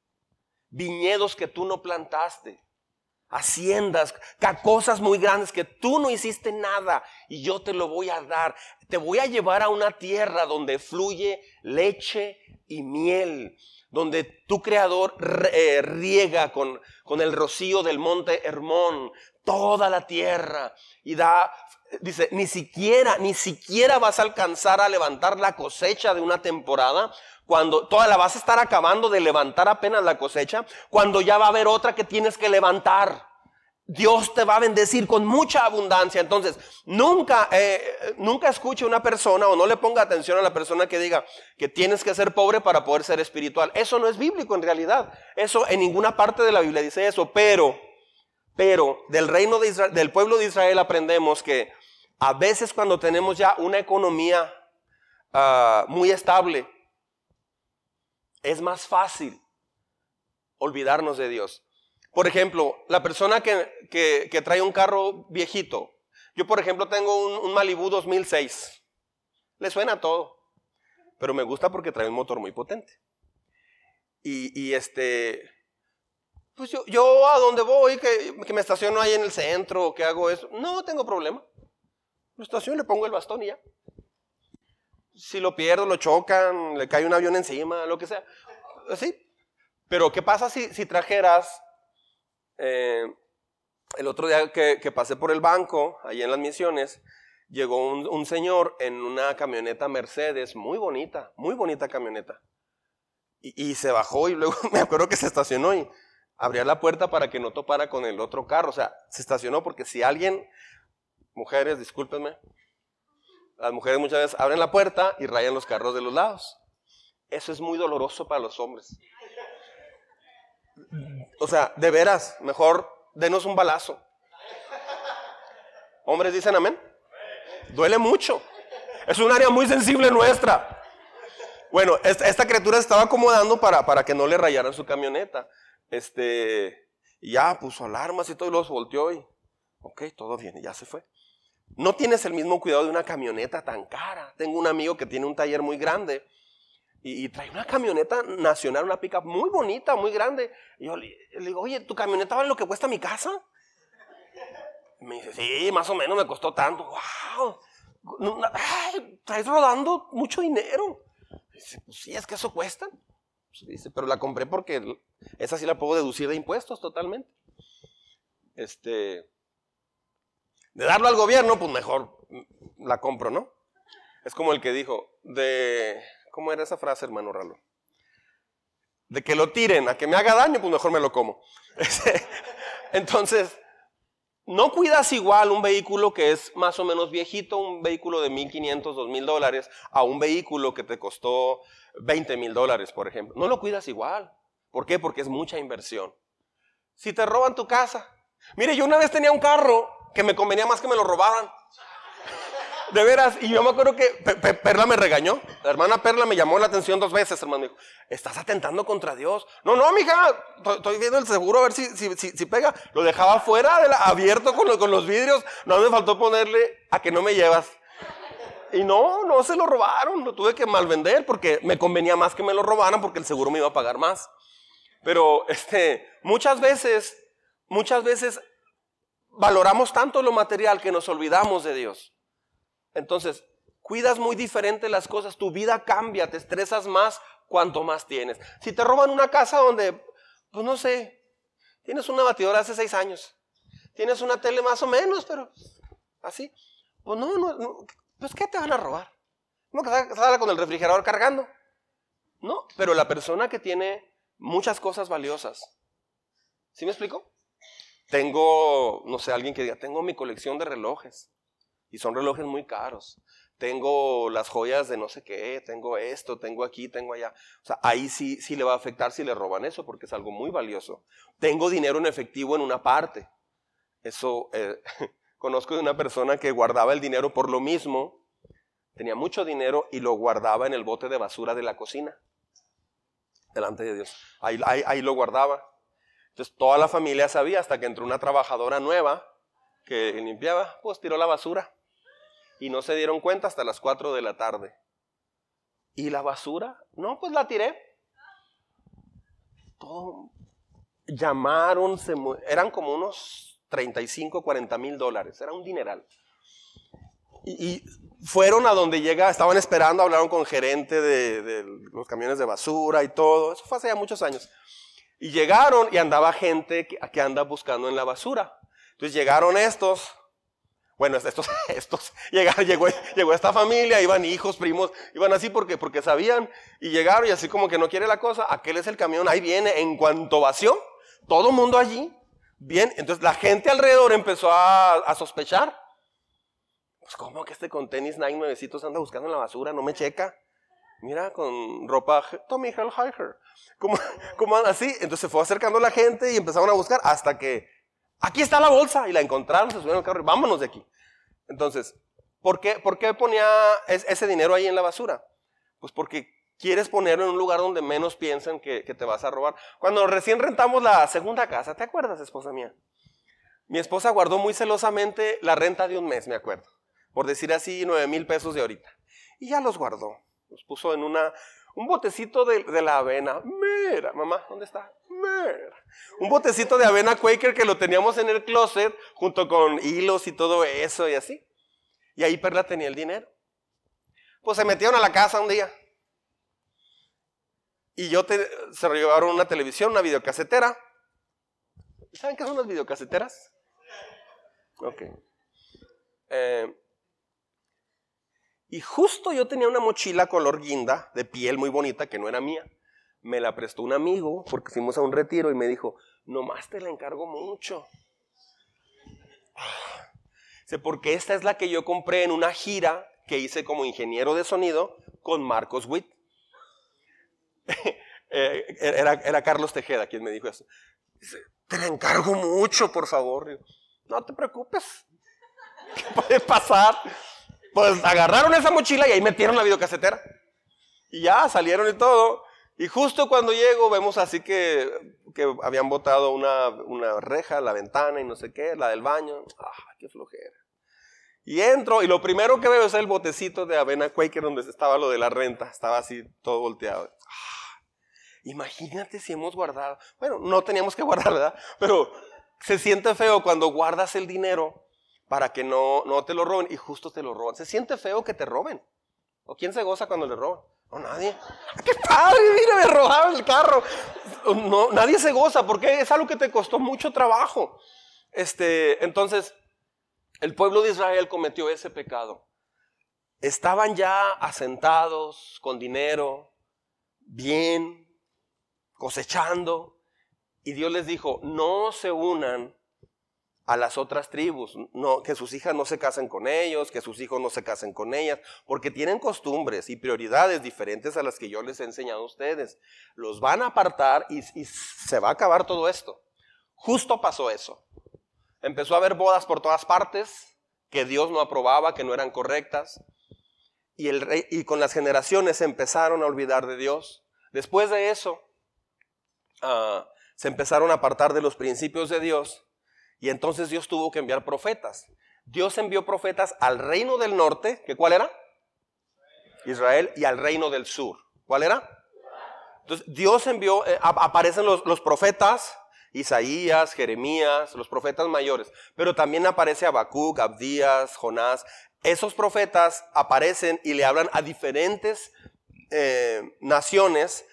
viñedos que tú no plantaste, haciendas, cosas muy grandes que tú no hiciste nada y yo te lo voy a dar. Te voy a llevar a una tierra donde fluye leche y miel, donde tu creador eh, riega con, con el rocío del monte Hermón toda la tierra y da dice, ni siquiera, ni siquiera vas a alcanzar a levantar la cosecha de una temporada, cuando toda la vas a estar acabando de levantar apenas la cosecha, cuando ya va a haber otra que tienes que levantar. Dios te va a bendecir con mucha abundancia. Entonces, nunca, eh, nunca escuche a una persona o no le ponga atención a la persona que diga que tienes que ser pobre para poder ser espiritual. Eso no es bíblico en realidad. Eso en ninguna parte de la Biblia dice eso. Pero, pero del reino de Israel, del pueblo de Israel aprendemos que a veces cuando tenemos ya una economía ah, muy estable, es más fácil olvidarnos de Dios. Por ejemplo, la persona que, trae un carro viejito. Yo, por ejemplo, tengo un, Malibu 2006. Le suena todo. Pero me gusta porque trae un motor muy potente. Y, este, pues yo, yo, a donde voy, que, que, me estaciono ahí en el centro, que hago eso, no tengo problema. Lo estaciono, le pongo el bastón y ya. Si lo pierdo, lo chocan, le cae un avión encima, lo que sea. Sí. Pero ¿qué pasa si, si trajeras eh, el otro día que, pasé por el banco, ahí en las misiones, llegó un, señor en una camioneta Mercedes, muy bonita, muy bonita camioneta. Y, se bajó y luego me acuerdo que se estacionó y abría la puerta para que no topara con el otro carro. O sea, se estacionó porque si alguien, mujeres, discúlpenme, las mujeres muchas veces abren la puerta y rayan los carros de los lados. Eso es muy doloroso para los hombres. O sea, de veras, mejor denos un balazo. Hombres dicen amén. Duele mucho. Es un área muy sensible nuestra. Bueno, esta, criatura se estaba acomodando para, para que no le rayaran su camioneta. Este, ya puso alarmas y todo y los volteó y, ok, todo bien, y ya se fue. No tienes el mismo cuidado de una camioneta tan cara. Tengo un amigo que tiene un taller muy grande y, trae una camioneta nacional, una pickup muy bonita, muy grande. Y yo le, digo, oye, ¿tu camioneta vale lo que cuesta mi casa? me dice, sí, más o menos me costó tanto. ¡Wow! traes rodando mucho dinero. Dice, pues sí, es que eso cuesta. Dice, pero la compré porque esa sí la puedo deducir de impuestos totalmente. Este, de darlo al gobierno, pues mejor la compro, ¿no? Es como el que dijo, de ¿Cómo era esa frase, hermano Ralo? De que lo tiren, a que me haga daño, pues mejor me lo como. Entonces, no cuidas igual un vehículo que es más o menos viejito, un vehículo de 1.500, 2.000 dólares, a un vehículo que te costó 20 mil dólares, por ejemplo. No lo cuidas igual. ¿Por qué? Porque es mucha inversión. Si te roban tu casa. Mire, yo una vez tenía un carro que me convenía más que me lo robaran. De veras, y yo me acuerdo que Perla me regañó. La hermana Perla me llamó la atención dos veces, hermano. Dijo, estás atentando contra Dios. No, no, mija, estoy viendo el seguro a ver si, si, si, pega. Lo dejaba fuera, abierto con, con los vidrios. No me faltó ponerle a que no me llevas. Y no, no se lo robaron, lo tuve que malvender porque me convenía más que me lo robaran porque el seguro me iba a pagar más. Pero este, muchas veces, muchas veces valoramos tanto lo material que nos olvidamos de Dios. Entonces, cuidas muy diferente las cosas, tu vida cambia, te estresas más cuanto más tienes. Si te roban una casa donde, pues no sé, tienes una batidora hace seis años, tienes una tele más o menos, pero así, pues no, no, pues ¿qué te van a robar? No, que salga con el refrigerador cargando. No, pero la persona que tiene muchas cosas valiosas, ¿sí me explico? Tengo, no sé, alguien que diga, tengo mi colección de relojes. Y son relojes muy caros. Tengo las joyas de no sé qué, tengo esto, tengo aquí, tengo allá. O sea, ahí sí, sí le va a afectar si le roban eso, porque es algo muy valioso. Tengo dinero en efectivo en una parte. Eso, eh, conozco de una persona que guardaba el dinero por lo mismo. Tenía mucho dinero y lo guardaba en el bote de basura de la cocina. Delante de Dios. Ahí, ahí, ahí lo guardaba. Entonces toda la familia sabía hasta que entró una trabajadora nueva que limpiaba, pues tiró la basura y no se dieron cuenta hasta las 4 de la tarde. ¿Y la basura? No, pues la tiré. Todo. Llamaron, eran como unos 35, 40 mil dólares, era un dineral. Y, fueron a donde llega, estaban esperando, hablaron con gerente de, los camiones de basura y todo. Eso fue hace ya muchos años. Y llegaron y andaba gente que, que anda buscando en la basura. Entonces llegaron estos, bueno, estos, estos, llegaron, llegó, llegó esta familia, iban hijos, primos, iban así porque, porque sabían, y llegaron y así como que no quiere la cosa, aquel es el camión, ahí viene, en cuanto vació, todo mundo allí, bien, entonces la gente alrededor empezó a, sospechar. Pues cómo que este con tenis Nike nuevecitos anda buscando en la basura, no me checa. Mira, con ropa Tommy Hilfiger. Como, así, entonces se fue acercando la gente y empezaron a buscar hasta que Aquí está la bolsa y la encontraron, se subieron al carro y vámonos de aquí. Entonces, ¿por qué, por qué ponía ese dinero ahí en la basura? Pues porque quieres ponerlo en un lugar donde menos piensen que, te vas a robar. Cuando recién rentamos la segunda casa, ¿te acuerdas, esposa mía? Mi esposa guardó muy celosamente la renta de un mes, me acuerdo. Por decir así, nueve mil pesos de ahorita. Y ya los guardó. Los puso en una, un botecito de, de, la avena. Mira, mamá, ¿dónde está? Mira. Un botecito de avena Quaker que lo teníamos en el closet junto con hilos y todo eso y así. Y ahí Perla tenía el dinero. Pues se metieron a la casa un día. Y yo te, se llevaron una televisión, una videocasetera. ¿Saben qué son las videocaseteras? Ok. Eh, y justo yo tenía una mochila color guinda, de piel muy bonita, que no era mía. Me la prestó un amigo porque fuimos a un retiro y me dijo, nomás te la encargo mucho. Sé, porque esta es la que yo compré en una gira que hice como ingeniero de sonido con Marcos Witt. Eh, era, era, Carlos Tejeda quien me dijo eso. Dice, te la encargo mucho, por favor. no te preocupes. ¿Qué puede pasar? Pues agarraron esa mochila y ahí metieron la videocasetera. Y ya salieron y todo. Y justo cuando llego vemos así que, que habían botado una, una reja, la ventana y no sé qué, la del baño. ¡Ah, qué flojera! Y entro y lo primero que veo es el botecito de avena Quaker donde estaba lo de la renta. Estaba así todo volteado. ¡Ah! Imagínate si hemos guardado. Bueno, no teníamos que guardar, ¿verdad? Pero se siente feo cuando guardas el dinero para que no, no te lo roben y justo te lo roban. Se siente feo que te roben. ¿O quién se goza cuando le roban? No, nadie. ¡Qué padre! Mira, me robaron el carro. No, nadie se goza porque es algo que te costó mucho trabajo. Este, entonces, el pueblo de Israel cometió ese pecado. Estaban ya asentados con dinero, bien, cosechando, y Dios les dijo, no se unan a las otras tribus, que sus hijas no se casen con ellos, que sus hijos no se casen con ellas, porque tienen costumbres y prioridades diferentes a las que yo les he enseñado a ustedes. Los van a apartar y, se va a acabar todo esto. justo pasó eso. Empezó a haber bodas por todas partes que Dios no aprobaba, que no eran correctas. Y, el rey, y con las generaciones empezaron a olvidar de Dios. Después de eso, ah, se empezaron a apartar de los principios de Dios. Y entonces Dios tuvo que enviar profetas. Dios envió profetas al reino del norte, que cuál era? Israel, y al reino del sur. ¿Cuál era? Entonces Dios envió, eh, aparecen los, profetas, Isaías, Jeremías, los profetas mayores, pero también aparece Habacuc, Abdías, Jonás. Esos profetas aparecen y le hablan a diferentes eh, naciones,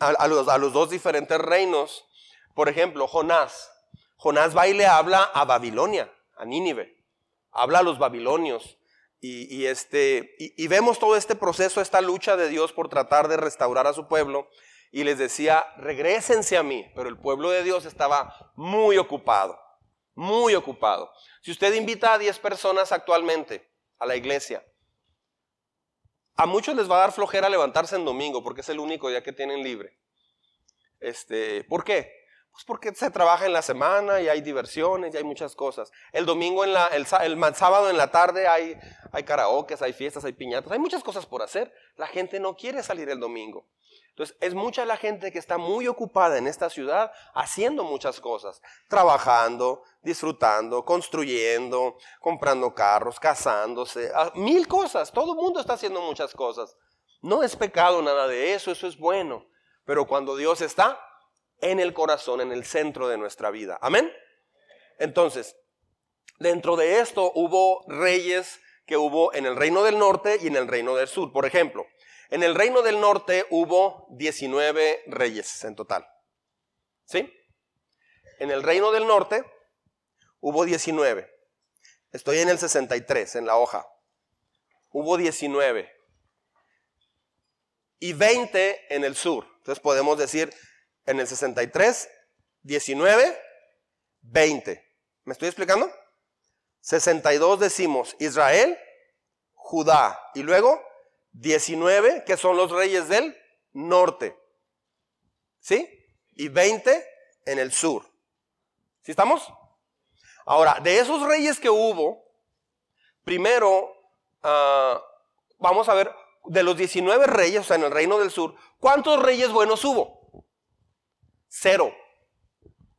a los dos diferentes reinos. Por ejemplo, Jonás. Jonás va y le habla a Babilonia, a Nínive. Habla a los babilonios. Y, este, y, vemos todo este proceso, esta lucha de Dios por tratar de restaurar a su pueblo y les decía, regresense a mí. Pero el pueblo de Dios estaba muy ocupado, muy ocupado. Si usted invita a 10 personas actualmente a la iglesia, a muchos les va a dar flojera levantarse en domingo porque es el único día que tienen libre. Este, ¿Por qué? Pues porque se trabaja en la semana y hay diversiones y hay muchas cosas. El domingo, el, sábado en la tarde hay, hay karaokes, hay fiestas, hay piñatas, hay muchas cosas por hacer. La gente no quiere salir el domingo. Entonces, es mucha la gente que está muy ocupada en esta ciudad haciendo muchas cosas, trabajando, disfrutando, construyendo, comprando carros, casándose, ah, mil cosas. Todo el mundo está haciendo muchas cosas. No es pecado nada de eso, eso es bueno. Pero cuando Dios está en el corazón, en el centro de nuestra vida. Amén. Entonces, dentro de esto hubo reyes que hubo en el reino del norte y en el reino del sur. Por ejemplo, en el reino del norte hubo 19 reyes en total. ¿Sí? En el reino del norte hubo 19. Estoy en el 63, en la hoja. Hubo 19. Y 20 en el sur. Entonces podemos decir en el 63, 19, 20. ¿Me estoy explicando? 62 decimos Israel, Judá. Y luego 19, que son los reyes del norte. ¿Sí? Y 20 en el sur. ¿Sí estamos? Ahora, de esos reyes que hubo, primero ah, vamos a ver, de los 19 reyes, o sea, en el reino del sur, ¿cuántos reyes buenos hubo? Cero.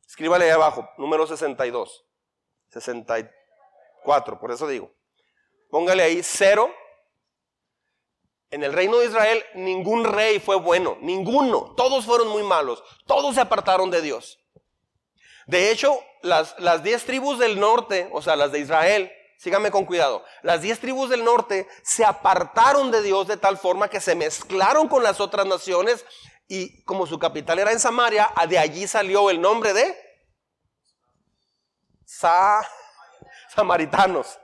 Escríbale ahí abajo, número 62. 64, por eso digo. Póngale ahí cero en el reino de Israel ningún rey fue bueno, ninguno. Todos fueron muy malos, todos se apartaron de Dios. De hecho, las, las diez tribus del norte, o sea, las de Israel, síganme con cuidado, las diez tribus del norte se apartaron de Dios de tal forma que se mezclaron con las otras naciones y como su capital era en Samaria, de allí salió el nombre de Samaritanos.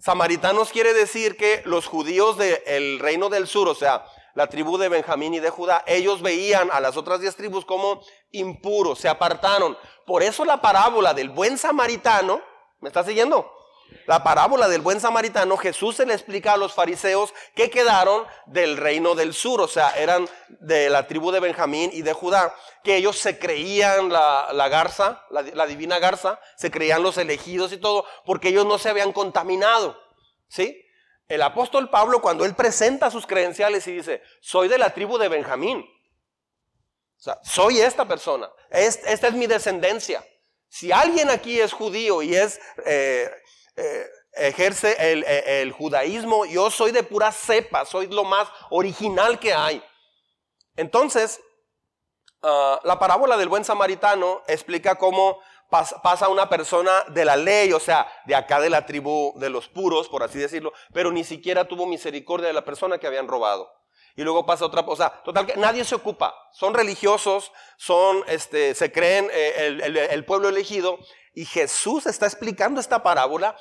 Samaritanos quiere decir que los judíos del reino del sur, o sea, la tribu de Benjamín y de Judá, ellos veían a las otras diez tribus como impuros, se apartaron. Por eso la parábola del buen samaritano, ¿me está siguiendo? La parábola del buen samaritano, Jesús se le explica a los fariseos que quedaron del reino del sur, o sea, eran de la tribu de Benjamín y de Judá, que ellos se creían la, garza, la, divina garza, se creían los elegidos y todo, porque ellos no se habían contaminado, ¿sí? El apóstol Pablo, cuando él presenta sus credenciales y dice, soy de la tribu de Benjamín, soy esta persona, esta es mi descendencia. Si alguien aquí es judío y es eh, eh, ejerce eh, el, judaísmo, yo soy de pura cepa, soy lo más original que hay. Entonces, ah, la parábola del buen samaritano explica cómo pasa una persona de la ley, o sea, de acá de la tribu de los puros, por así decirlo, pero ni siquiera tuvo misericordia de la persona que habían robado. Y luego pasa otra cosa, total que nadie se ocupa, son religiosos, son, este, se creen eh, el pueblo elegido y Jesús está explicando esta parábola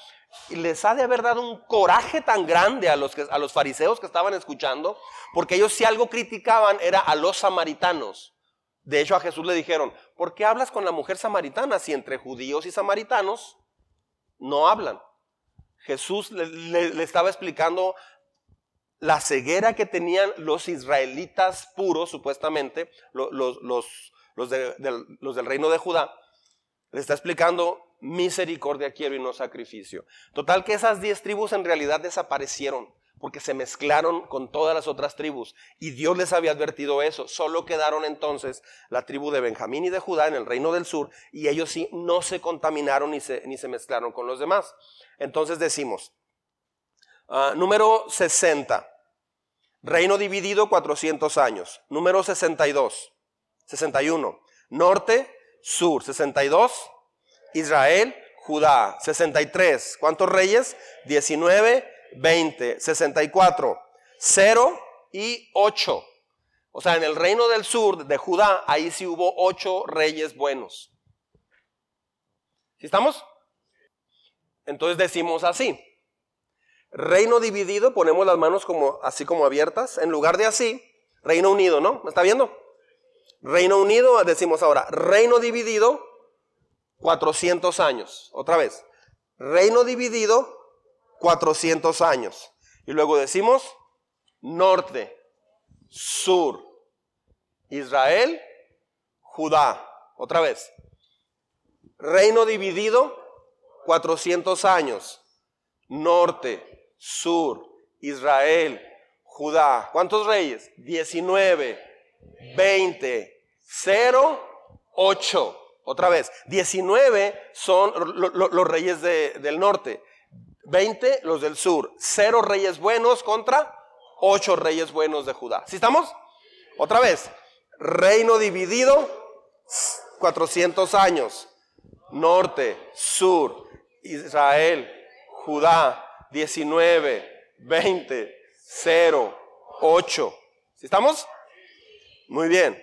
y les ha de haber dado un coraje tan grande a los, a los fariseos que estaban escuchando, porque ellos si algo criticaban era a los samaritanos. De hecho a Jesús le dijeron, ¿por qué hablas con la mujer samaritana si entre judíos y samaritanos no hablan? Jesús le, estaba explicando la ceguera que tenían los israelitas puros, supuestamente, los, los, los del reino de Judá, Le está explicando, misericordia quiero y no sacrificio. Total que esas diez tribus en realidad desaparecieron porque se mezclaron con todas las otras tribus y Dios les había advertido eso. Solo quedaron entonces la tribu de Benjamín y de Judá en el reino del sur y ellos sí no se contaminaron ni se, ni se mezclaron con los demás. Entonces decimos, ah, número 60, reino dividido 400 años. Número 62, 61, norte, sur, 62, Israel, Judá, 63. ¿Cuántos reyes? 19, 20, 64, 0 y 8. O sea, en el reino del sur de Judá, ahí sí hubo ocho reyes buenos. ¿Sí estamos? Entonces decimos así. Reino dividido, ponemos las manos como así como abiertas. En lugar de así, Reino Unido, ¿no? ¿Me está viendo? Reino Unido, decimos ahora, reino dividido, 400 años. Otra vez, reino dividido, 400 años. Y luego decimos norte, sur, Israel, Judá. Otra vez. Reino dividido, 400 años. Norte, sur, Israel, Judá. ¿Cuántos reyes? 19, 20, 0, 8. Otra vez. 19 son los reyes del norte. 20 los del sur, cero reyes buenos contra ocho reyes buenos de Judá. ¿Sí estamos? Otra vez, reino dividido, 400 años, norte, sur, Israel, Judá, 19, 20, 0, 8. ¿Sí estamos? Muy bien.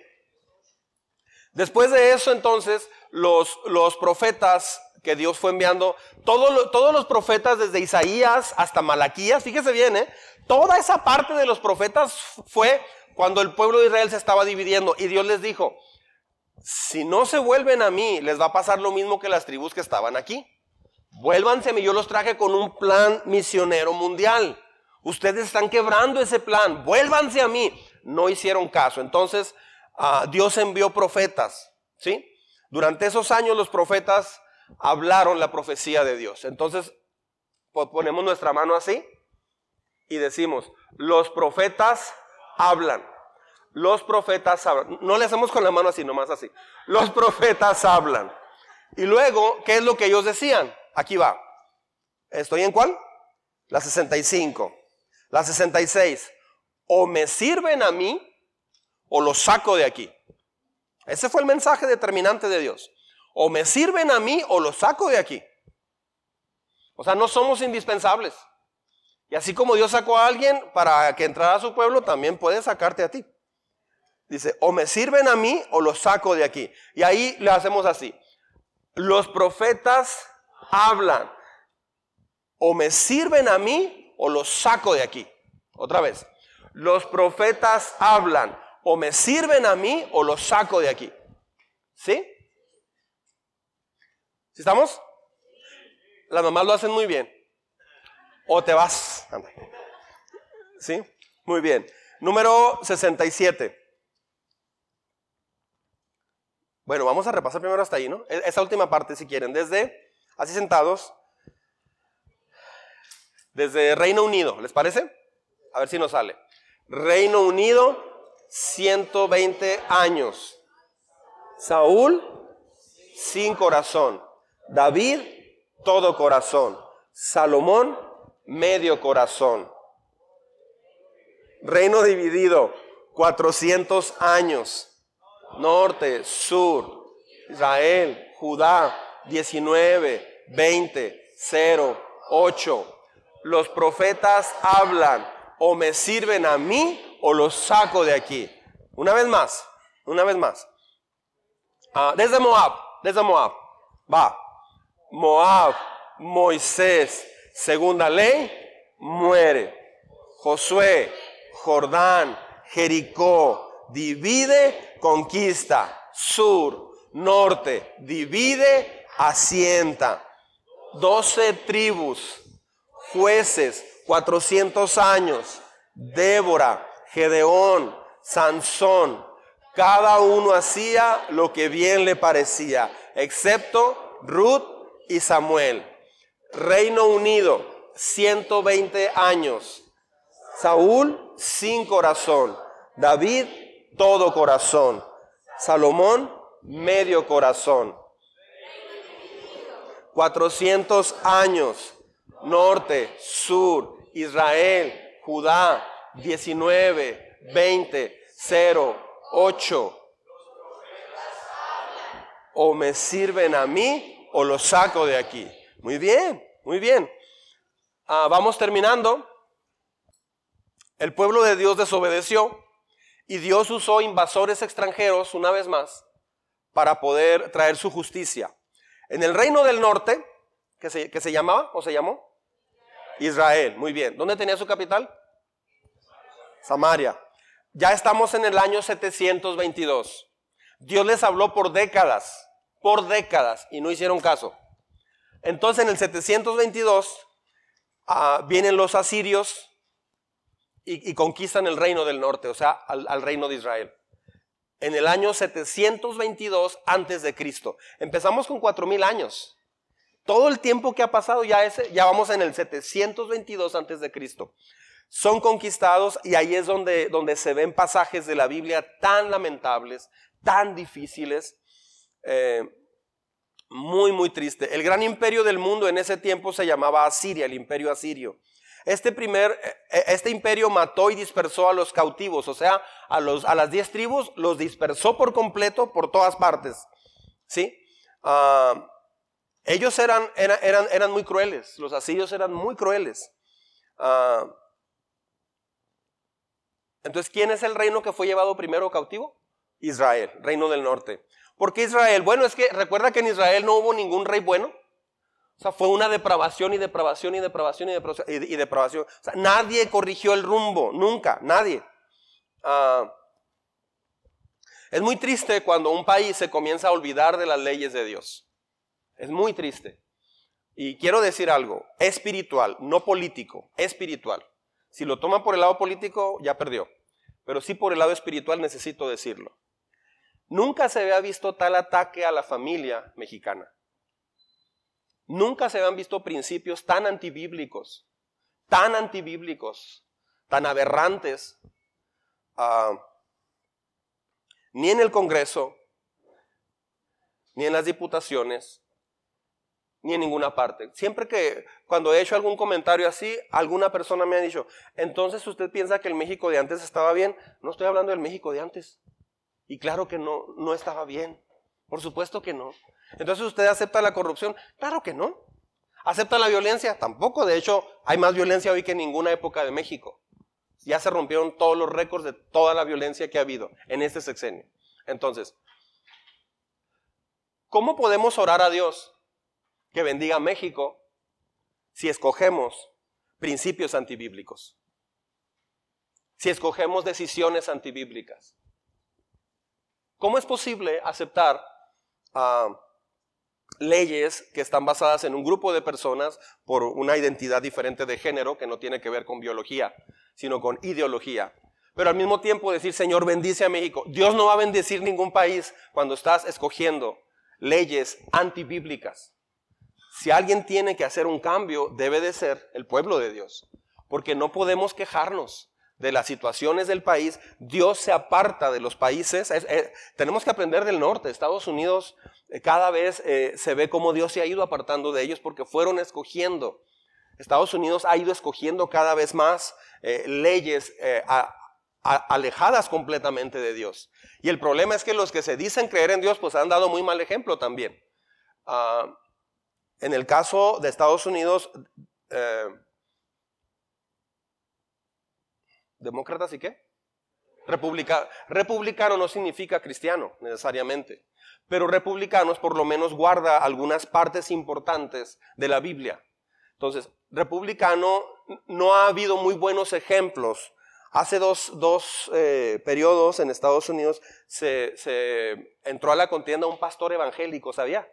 Después de eso, entonces, los, los profetas que Dios fue enviando, todos los profetas desde Isaías hasta Malaquías, fíjese bien, ¿eh? toda esa parte de los profetas fue cuando el pueblo de Israel se estaba dividiendo y Dios les dijo, si no se vuelven a mí, les va a pasar lo mismo que las tribus que estaban aquí. Vuélvanse a mí, yo los traje con un plan misionero mundial. Ustedes están quebrando ese plan, vuélvanse a mí. No hicieron caso. Entonces, ah, Dios envió profetas, ¿sí? Durante esos años los profetas hablaron la profecía de Dios. Entonces, ponemos nuestra mano así y decimos, los profetas hablan. Los profetas hablan. No le hacemos con la mano así, nomás así. Los profetas hablan. Y luego, ¿qué es lo que ellos decían? Aquí va. ¿Estoy en cuál? La 65. La 66. O me sirven a mí o los saco de aquí. Ese fue el mensaje determinante de Dios. O me sirven a mí o los saco de aquí. O sea, no somos indispensables. Y así como Dios sacó a alguien para que entrara a su pueblo, también puede sacarte a ti. Dice, o me sirven a mí o los saco de aquí. Y ahí le hacemos así. Los profetas hablan. O me sirven a mí o los saco de aquí. Otra vez. Los profetas hablan. O me sirven a mí o los saco de aquí. ¿Sí? ¿Sí estamos? Las mamás lo hacen muy bien. O te vas. ¿Sí? Muy bien. Número 67. Bueno, vamos a repasar primero hasta ahí, ¿no? E-, esa última parte, si quieren. Desde, así sentados, desde Reino Unido, ¿les parece? A ver si nos sale. Reino Unido, 120 años. Saúl, sin corazón. David, todo corazón. Salomón, medio corazón. Reino dividido, 400 años. Norte, sur, Israel, Judá, 19, 20, 0, 8. Los profetas hablan, o me sirven a mí o los saco de aquí. Una vez más, una vez más. Ah, desde Moab, desde Moab. Va. Moab, Moisés, segunda ley, muere. Josué, Jordán, Jericó, divide, conquista. Sur, norte, divide, asienta. Doce tribus, jueces, cuatrocientos años. Débora, Gedeón, Sansón. Cada uno hacía lo que bien le parecía, excepto Ruth y Samuel. Reino Unido, 120 años. Saúl, sin corazón. David, todo corazón. Salomón, medio corazón. 400 años. Norte, sur, Israel, Judá, 19, 20, 0, 8. O me sirven a mí o los saco de aquí. Muy bien, muy bien. Ah, vamos terminando. El pueblo de Dios desobedeció y Dios usó invasores extranjeros una vez más para poder traer su justicia. En el reino del norte, que se, que se llamaba o se llamó Israel, muy bien. ¿Dónde tenía su capital? Samaria. Ya estamos en el año 722. Dios les habló por décadas, por décadas, y no hicieron caso. Entonces en el 722 ah, vienen los asirios y, conquistan el reino del norte, o sea, al, reino de Israel. En el año 722 antes de Cristo. Empezamos con 4000 años. Todo el tiempo que ha pasado ya, es, ya vamos en el 722 antes de Cristo son conquistados y ahí es donde, donde se ven pasajes de la Biblia tan lamentables, tan difíciles, eh, muy, muy triste. El gran imperio del mundo en ese tiempo se llamaba Asiria, el imperio asirio. Este primer, eh, este imperio mató y dispersó a los cautivos, o sea, a, los, a las diez tribus los dispersó por completo por todas partes. ¿Sí? Ah, ellos eran, eran, eran, muy crueles, los asirios eran muy crueles. Ah, entonces, ¿quién es el reino que fue llevado primero cautivo? Israel, reino del norte. ¿Por qué Israel? Bueno, es que recuerda que en Israel no hubo ningún rey bueno. O sea, fue una depravación y depravación y depravación y depravación. Y, depravación. O sea, nadie corrigió el rumbo, nunca, nadie. Ah, es muy triste cuando un país se comienza a olvidar de las leyes de Dios. Es muy triste. Y quiero decir algo, espiritual, no político, espiritual. Si lo toma por el lado político, ya perdió. Pero sí por el lado espiritual necesito decirlo. Nunca se había visto tal ataque a la familia mexicana. Nunca se habían visto principios tan antibíblicos, tan antibíblicos, tan aberrantes, ah, ni en el Congreso, ni en las diputaciones, ni en ninguna parte. Siempre que cuando he hecho algún comentario así, alguna persona me ha dicho, entonces usted piensa que el México de antes estaba bien. No estoy hablando del México de antes. Y claro que no, no estaba bien. Por supuesto que no. Entonces usted acepta la corrupción. Claro que no. ¿Acepta la violencia? Tampoco. De hecho, hay más violencia hoy que en ninguna época de México. Ya se rompieron todos los récords de toda la violencia que ha habido en este sexenio. Entonces, ¿cómo podemos orar a Dios que bendiga México si escogemos principios antibíblicos, si escogemos decisiones antibíblicas. ¿Cómo es posible aceptar ah, leyes que están basadas en un grupo de personas por una identidad diferente de género que no tiene que ver con biología, sino con ideología? Pero al mismo tiempo decir, Señor, bendice a México. Dios no va a bendecir ningún país cuando estás escogiendo leyes antibíblicas. Si alguien tiene que hacer un cambio, debe de ser el pueblo de Dios, porque no podemos quejarnos de las situaciones del país. Dios se aparta de los países. tenemos que aprender del norte. Estados Unidos eh, cada vez eh, se ve como Dios se ha ido apartando de ellos porque fueron escogiendo. Estados Unidos ha ido escogiendo cada vez más eh, leyes alejadas completamente de Dios. Y el problema es que los que se dicen creer en Dios pues han dado muy mal ejemplo también. Ah, en el caso de Estados Unidos, eh, ¿demócratas y qué? republicano no significa cristiano necesariamente, pero republicanos por lo menos guarda algunas partes importantes de la Biblia. Entonces, republicano no ha habido muy buenos ejemplos. Hace dos, eh, periodos en Estados Unidos se, se entró a la contienda un pastor evangélico, ¿sabía?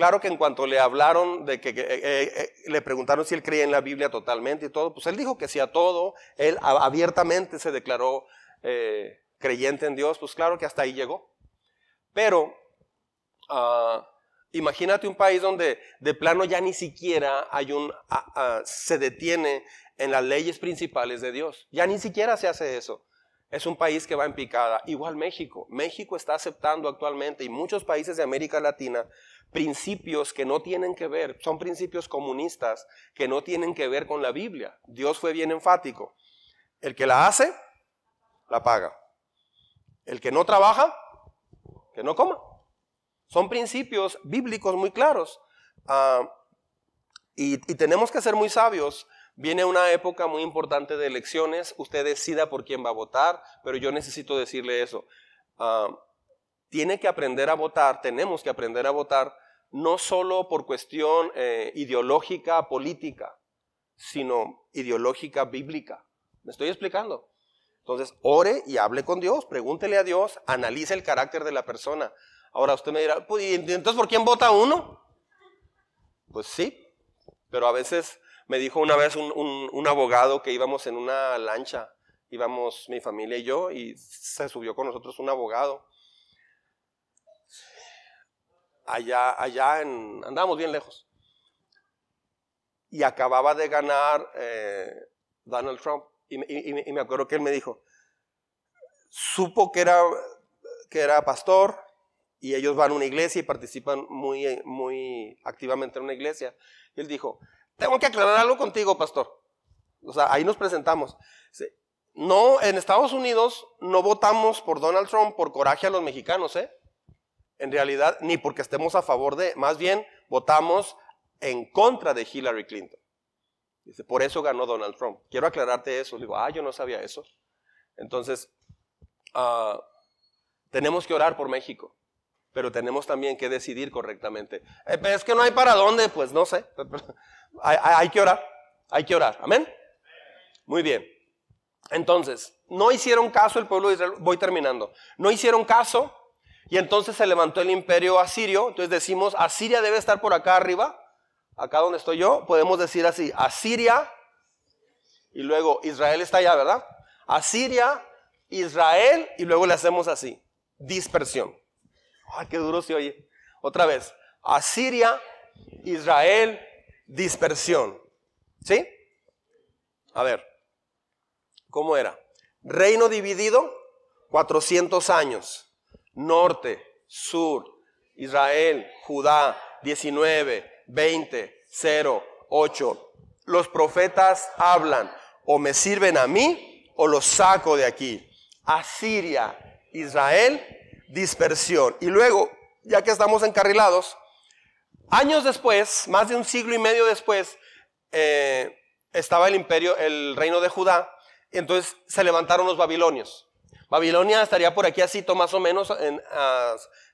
Claro que en cuanto le hablaron de que, eh, eh, eh, le preguntaron si él creía en la Biblia totalmente y todo, pues él dijo que sí a todo, él abiertamente se declaró creyente en Dios, pues claro que hasta ahí llegó. Pero ah, Imagínate un país donde de plano ya ni siquiera hay un, se detiene en las leyes principales de Dios. Ya ni siquiera se hace eso. Es un país que va en picada. Igual México. México está aceptando actualmente y muchos países de América Latina principios que no tienen que ver, son principios comunistas que no tienen que ver con la Biblia. Dios fue bien enfático. El que la hace, la paga. El que no trabaja, que no coma. Son principios bíblicos muy claros. Ah, y, tenemos que ser muy sabios. Viene una época muy importante de elecciones. Usted decida por quién va a votar, pero yo necesito decirle eso. Ah, tiene que aprender a votar, tenemos que aprender a votar, no solo por cuestión eh, ideológica, política, sino ideológica, bíblica. ¿Me estoy explicando? Entonces, ore y hable con Dios, pregúntele a Dios, analice el carácter de la persona. Ahora usted me dirá, pues, entonces por quién vota uno? Pues sí, pero a veces me dijo una vez un, abogado que íbamos en una lancha, íbamos mi familia y yo, y se subió con nosotros un abogado. Allá, allá en, andábamos bien lejos. Y acababa de ganar eh, Donald Trump. Y, y, me acuerdo que él me dijo, supo que era, que era pastor, y ellos van a una iglesia y participan muy, muy activamente en una iglesia. Y él dijo, tengo que aclarar algo contigo, pastor. O sea, ahí nos presentamos. No, en Estados Unidos no votamos por Donald Trump por coraje a los mexicanos, ¿eh? En realidad, ni porque estemos a favor de, más bien votamos en contra de Hillary Clinton. Dice, por eso ganó Donald Trump. Quiero aclararte eso. Digo, ah, yo no sabía eso. Entonces, uh, tenemos que orar por México pero tenemos también que decidir correctamente. Eh, es que no hay para dónde, pues no sé. hay, que orar, hay que orar. Amén. Muy bien. Entonces, no hicieron caso el pueblo de Israel, voy terminando, no hicieron caso y entonces se levantó el imperio asirio, entonces decimos, Asiria debe estar por acá arriba, acá donde estoy yo, podemos decir así, Asiria y luego Israel está allá, ¿verdad? Asiria, Israel y luego le hacemos así, dispersión. Ay, qué duro se oye. Otra vez. Asiria, Israel, dispersión. ¿Sí? A ver. ¿Cómo era? Reino dividido, 400 años. Norte, sur, Israel, Judá, 19, 20, 0, 8. Los profetas hablan, o me sirven a mí o los saco de aquí. Asiria, Israel, dispersión. Y luego, ya que estamos encarrilados, años después, más de un siglo y medio después, eh, estaba el imperio, el reino de Judá, y entonces se levantaron los babilonios. Babilonia estaría por aquí así, más o menos, en,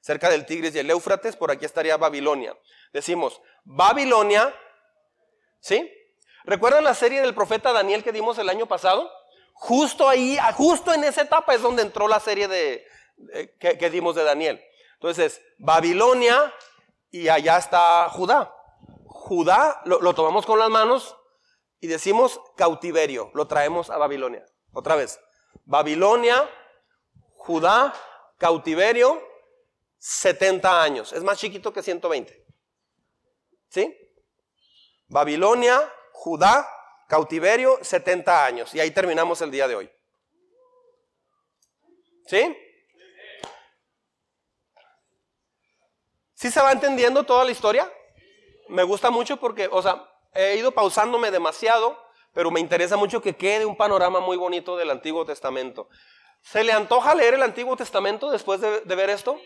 cerca del Tigris y el Éufrates, por aquí estaría Babilonia. Decimos, Babilonia, ¿sí? ¿Recuerdan la serie del profeta Daniel que dimos el año pasado? Justo ahí, justo en esa etapa es donde entró la serie de, eh, que, dimos de Daniel. Entonces, Babilonia y allá está Judá. Judá lo, tomamos con las manos y decimos cautiverio, lo traemos a Babilonia. Otra vez, Babilonia, Judá, cautiverio, 70 años. Es más chiquito que 120. ¿Sí? Babilonia, Judá, cautiverio, 70 años. Y ahí terminamos el día de hoy. ¿Sí? ¿Sí se va entendiendo toda la historia? Me gusta mucho porque, o sea, he ido pausándome demasiado, pero me interesa mucho que quede un panorama muy bonito del Antiguo Testamento. ¿Se le antoja leer el Antiguo Testamento después de, ver esto?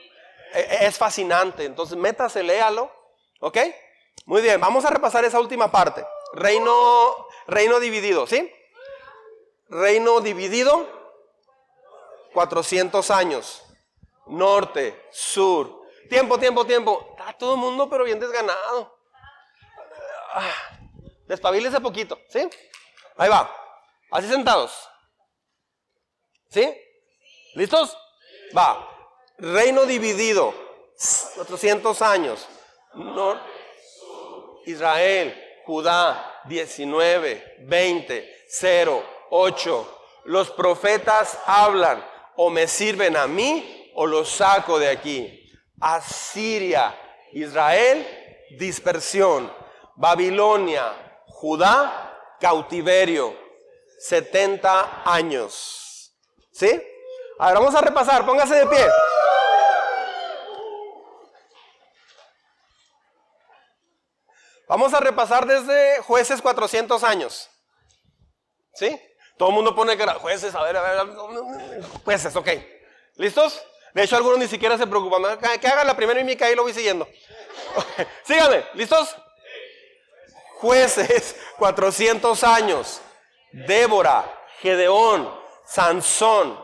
E, e, es fascinante, entonces métase, léalo, ¿ok? Muy bien, vamos a repasar esa última parte. Reino, reino dividido, ¿sí? Reino dividido, 400 años. Norte, sur, Tiempo, tiempo, tiempo. Está todo el mundo, pero bien desganado. Ah, despabilese poquito, ¿sí? Ahí va. Así sentados. ¿Sí? ¿Listos? Va. Reino dividido. 400 años. Israel, Judá, 19, 20, 0, 8. Los profetas hablan. O me sirven a mí o los saco de aquí. Asiria, Israel, dispersión. Babilonia, Judá, cautiverio. 70 años. ¿Sí? Ahora vamos a repasar, póngase de pie. Vamos a repasar desde jueces 400 años. ¿Sí? Todo el mundo pone que jueces, a ver, a ver, jueces, ok. ¿Listos? De hecho, algunos ni siquiera se preocupan. Que hagan la primera y y lo voy siguiendo. Síganme, ¿listos? Jueces, 400 años. Débora, Gedeón, Sansón.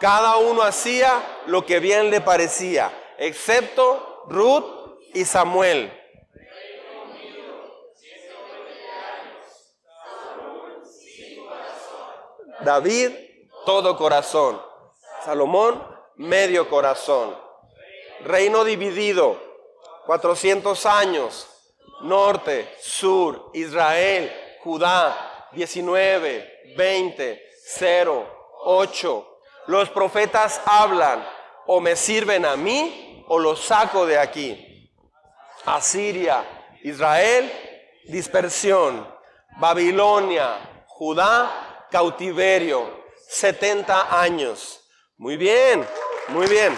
Cada uno hacía lo que bien le parecía, excepto Ruth y Samuel. David, todo corazón. Salomón, medio corazón. Reino dividido, 400 años. Norte, sur, Israel, Judá, 19, 20, 0, 8. Los profetas hablan, o me sirven a mí o los saco de aquí. Asiria, Israel, dispersión. Babilonia, Judá, cautiverio. 70 años. Muy bien, muy bien.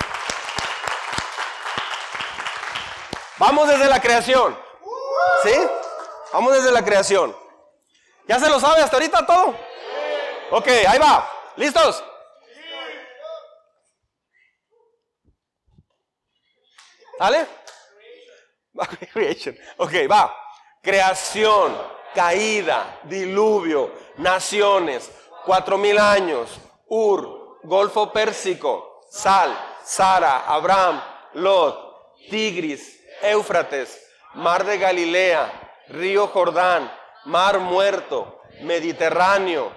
Vamos desde la creación. ¿Sí? Vamos desde la creación. ¿Ya se lo sabe hasta ahorita todo? Ok, ahí va. ¿Listos? ¿Sale? Ok, va. Creación, caída, diluvio, naciones, cuatro mil años, Ur, Golfo Pérsico, Sal, Sara, Abraham, Lot, Tigris, Éufrates, Mar de Galilea, Río Jordán, Mar Muerto, Mediterráneo,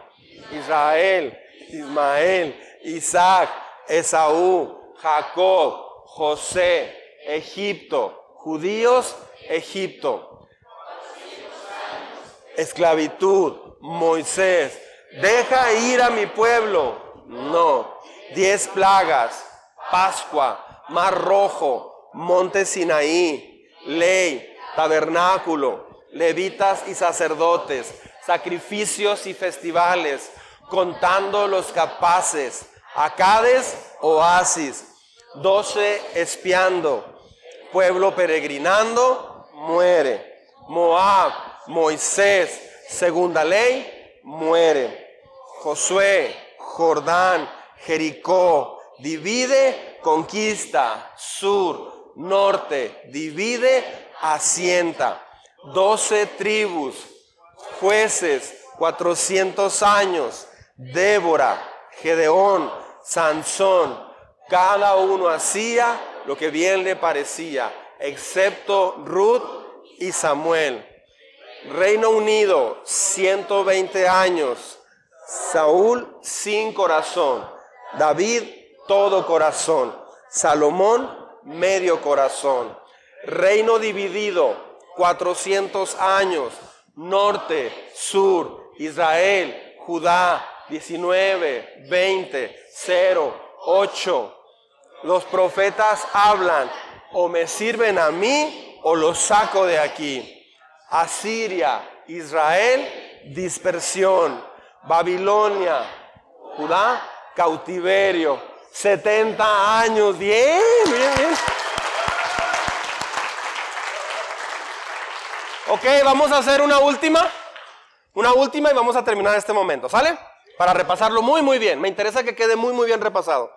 Israel, Ismael, Isaac, Esaú, Jacob, José, Egipto, judíos, Egipto. Esclavitud, Moisés, deja ir a mi pueblo, no. Diez plagas, Pascua, Mar Rojo, Monte Sinaí, ley, tabernáculo, levitas y sacerdotes, sacrificios y festivales, contando los capaces, acades, oasis, doce espiando, pueblo peregrinando, muere. Moab, Moisés, segunda ley, muere. Josué, Jordán, Jericó, divide, conquista, sur, norte, divide, asienta. Doce tribus, jueces, cuatrocientos años, Débora, Gedeón, Sansón, cada uno hacía lo que bien le parecía, excepto Ruth y Samuel. Reino Unido, 120 años, Saúl sin corazón, David todo corazón, Salomón medio corazón, reino dividido, 400 años, norte, sur, Israel, Judá, 19, 20, 0, 8. Los profetas hablan, o me sirven a mí o los saco de aquí. Asiria, Israel, dispersión. Babilonia, Judá, cautiverio, 70 años, bien, bien. Ok, vamos a hacer una última, una última y vamos a terminar este momento, ¿sale? Para repasarlo muy, muy bien. Me interesa que quede muy, muy bien repasado.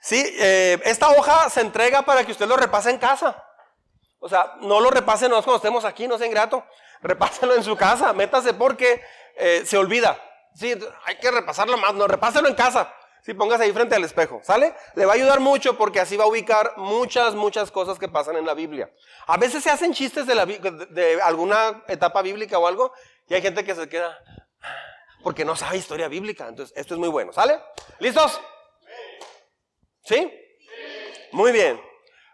Sí, eh, esta hoja se entrega para que usted lo repase en casa. O sea, no lo repase no cuando estemos aquí, no sea ingrato. Repáselo en su casa, métase porque eh, se olvida. Sí, hay que repasarlo más, no, repáselo en casa. Sí, póngase ahí frente al espejo, ¿sale? Le va a ayudar mucho porque así va a ubicar muchas, muchas cosas que pasan en la Biblia. A veces se hacen chistes de, la, de alguna etapa bíblica o algo y hay gente que se queda porque no sabe historia bíblica. Entonces, esto es muy bueno, ¿sale? ¿Listos? ¿Sí? Muy bien.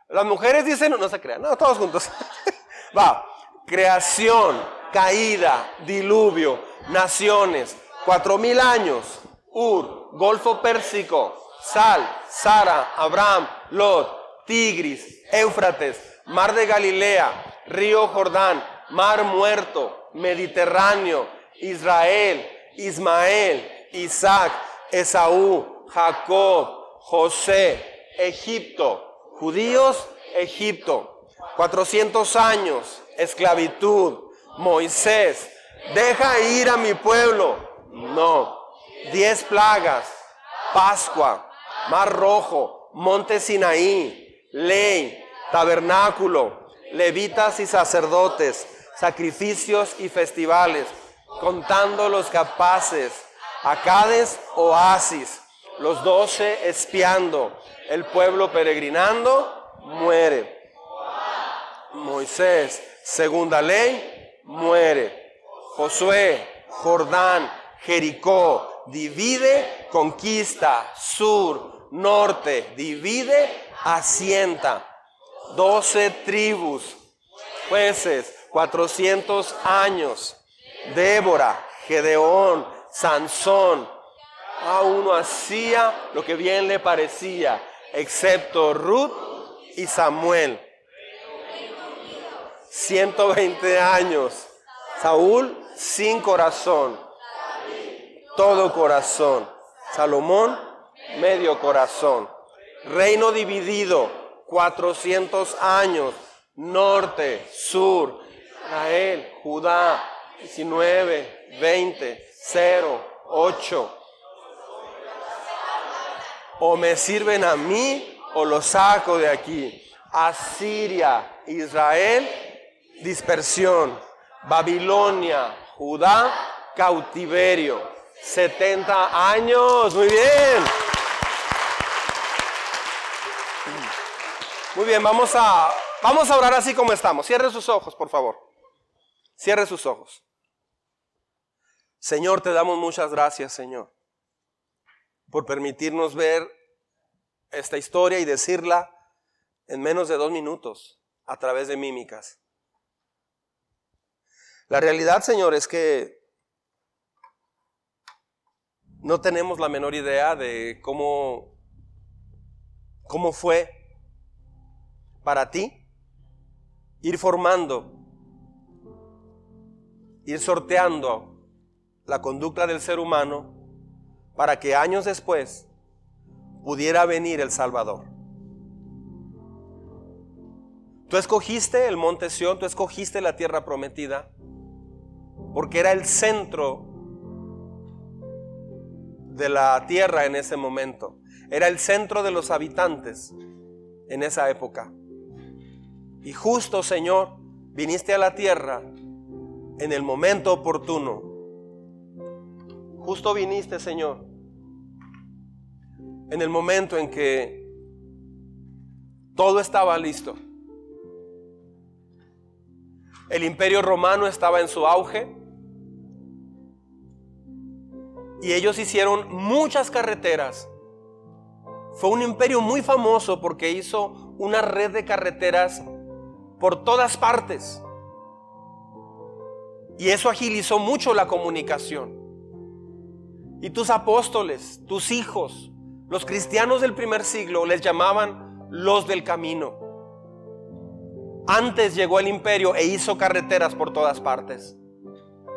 Las mujeres dicen, no, se crean, no, todos juntos. va, creación, caída, diluvio, naciones, cuatro mil años, Ur, Golfo Pérsico, Sal, Sara, Abraham, Lot, Tigris, Éufrates, Mar de Galilea, Río Jordán, Mar Muerto, Mediterráneo, Israel, Ismael, Isaac, Esaú, Jacob, José, Egipto, judíos, Egipto, 400 años, esclavitud, Moisés, deja ir a mi pueblo. No, diez plagas, Pascua, Mar Rojo, Monte Sinaí, ley, tabernáculo, levitas y sacerdotes, sacrificios y festivales, contando los capaces, acades, oasis, los doce espiando, el pueblo peregrinando, muere. Moisés, segunda ley, muere. Josué, Jordán, Jericó, divide, conquista, sur, norte, divide, asienta. Doce tribus, jueces, cuatrocientos años. Débora, Gedeón, Sansón. A uno hacía lo que bien le parecía, excepto Ruth y Samuel. 120 años. Saúl sin corazón. Todo corazón. Salomón medio corazón. Reino dividido. 400 años. Norte, sur, Israel, Judá, 19, 20, 0, 8. O me sirven a mí o los saco de aquí. Asiria, Israel, dispersión. Babilonia, Judá, cautiverio. 70 años, muy bien. Muy bien, vamos a, vamos a orar así como estamos. Cierre sus ojos, por favor. Cierre sus ojos. Señor, te damos muchas gracias, Señor, por permitirnos ver esta historia y decirla en menos de dos minutos a través de mímicas. La realidad, Señor, es que no tenemos la menor idea de cómo, cómo fue para ti ir formando, ir sorteando la conducta del ser humano para que años después pudiera venir el Salvador. Tú escogiste el monte Sión, tú escogiste la tierra prometida porque era el centro de la tierra en ese momento. Era el centro de los habitantes en esa época. Y justo, Señor, viniste a la tierra en el momento oportuno. Justo viniste, Señor, en el momento en que todo estaba listo. El imperio romano estaba en su auge. Y ellos hicieron muchas carreteras. Fue un imperio muy famoso porque hizo una red de carreteras por todas partes. Y eso agilizó mucho la comunicación. Y tus apóstoles, tus hijos, los cristianos del primer siglo les llamaban los del camino. Antes llegó el imperio e hizo carreteras por todas partes.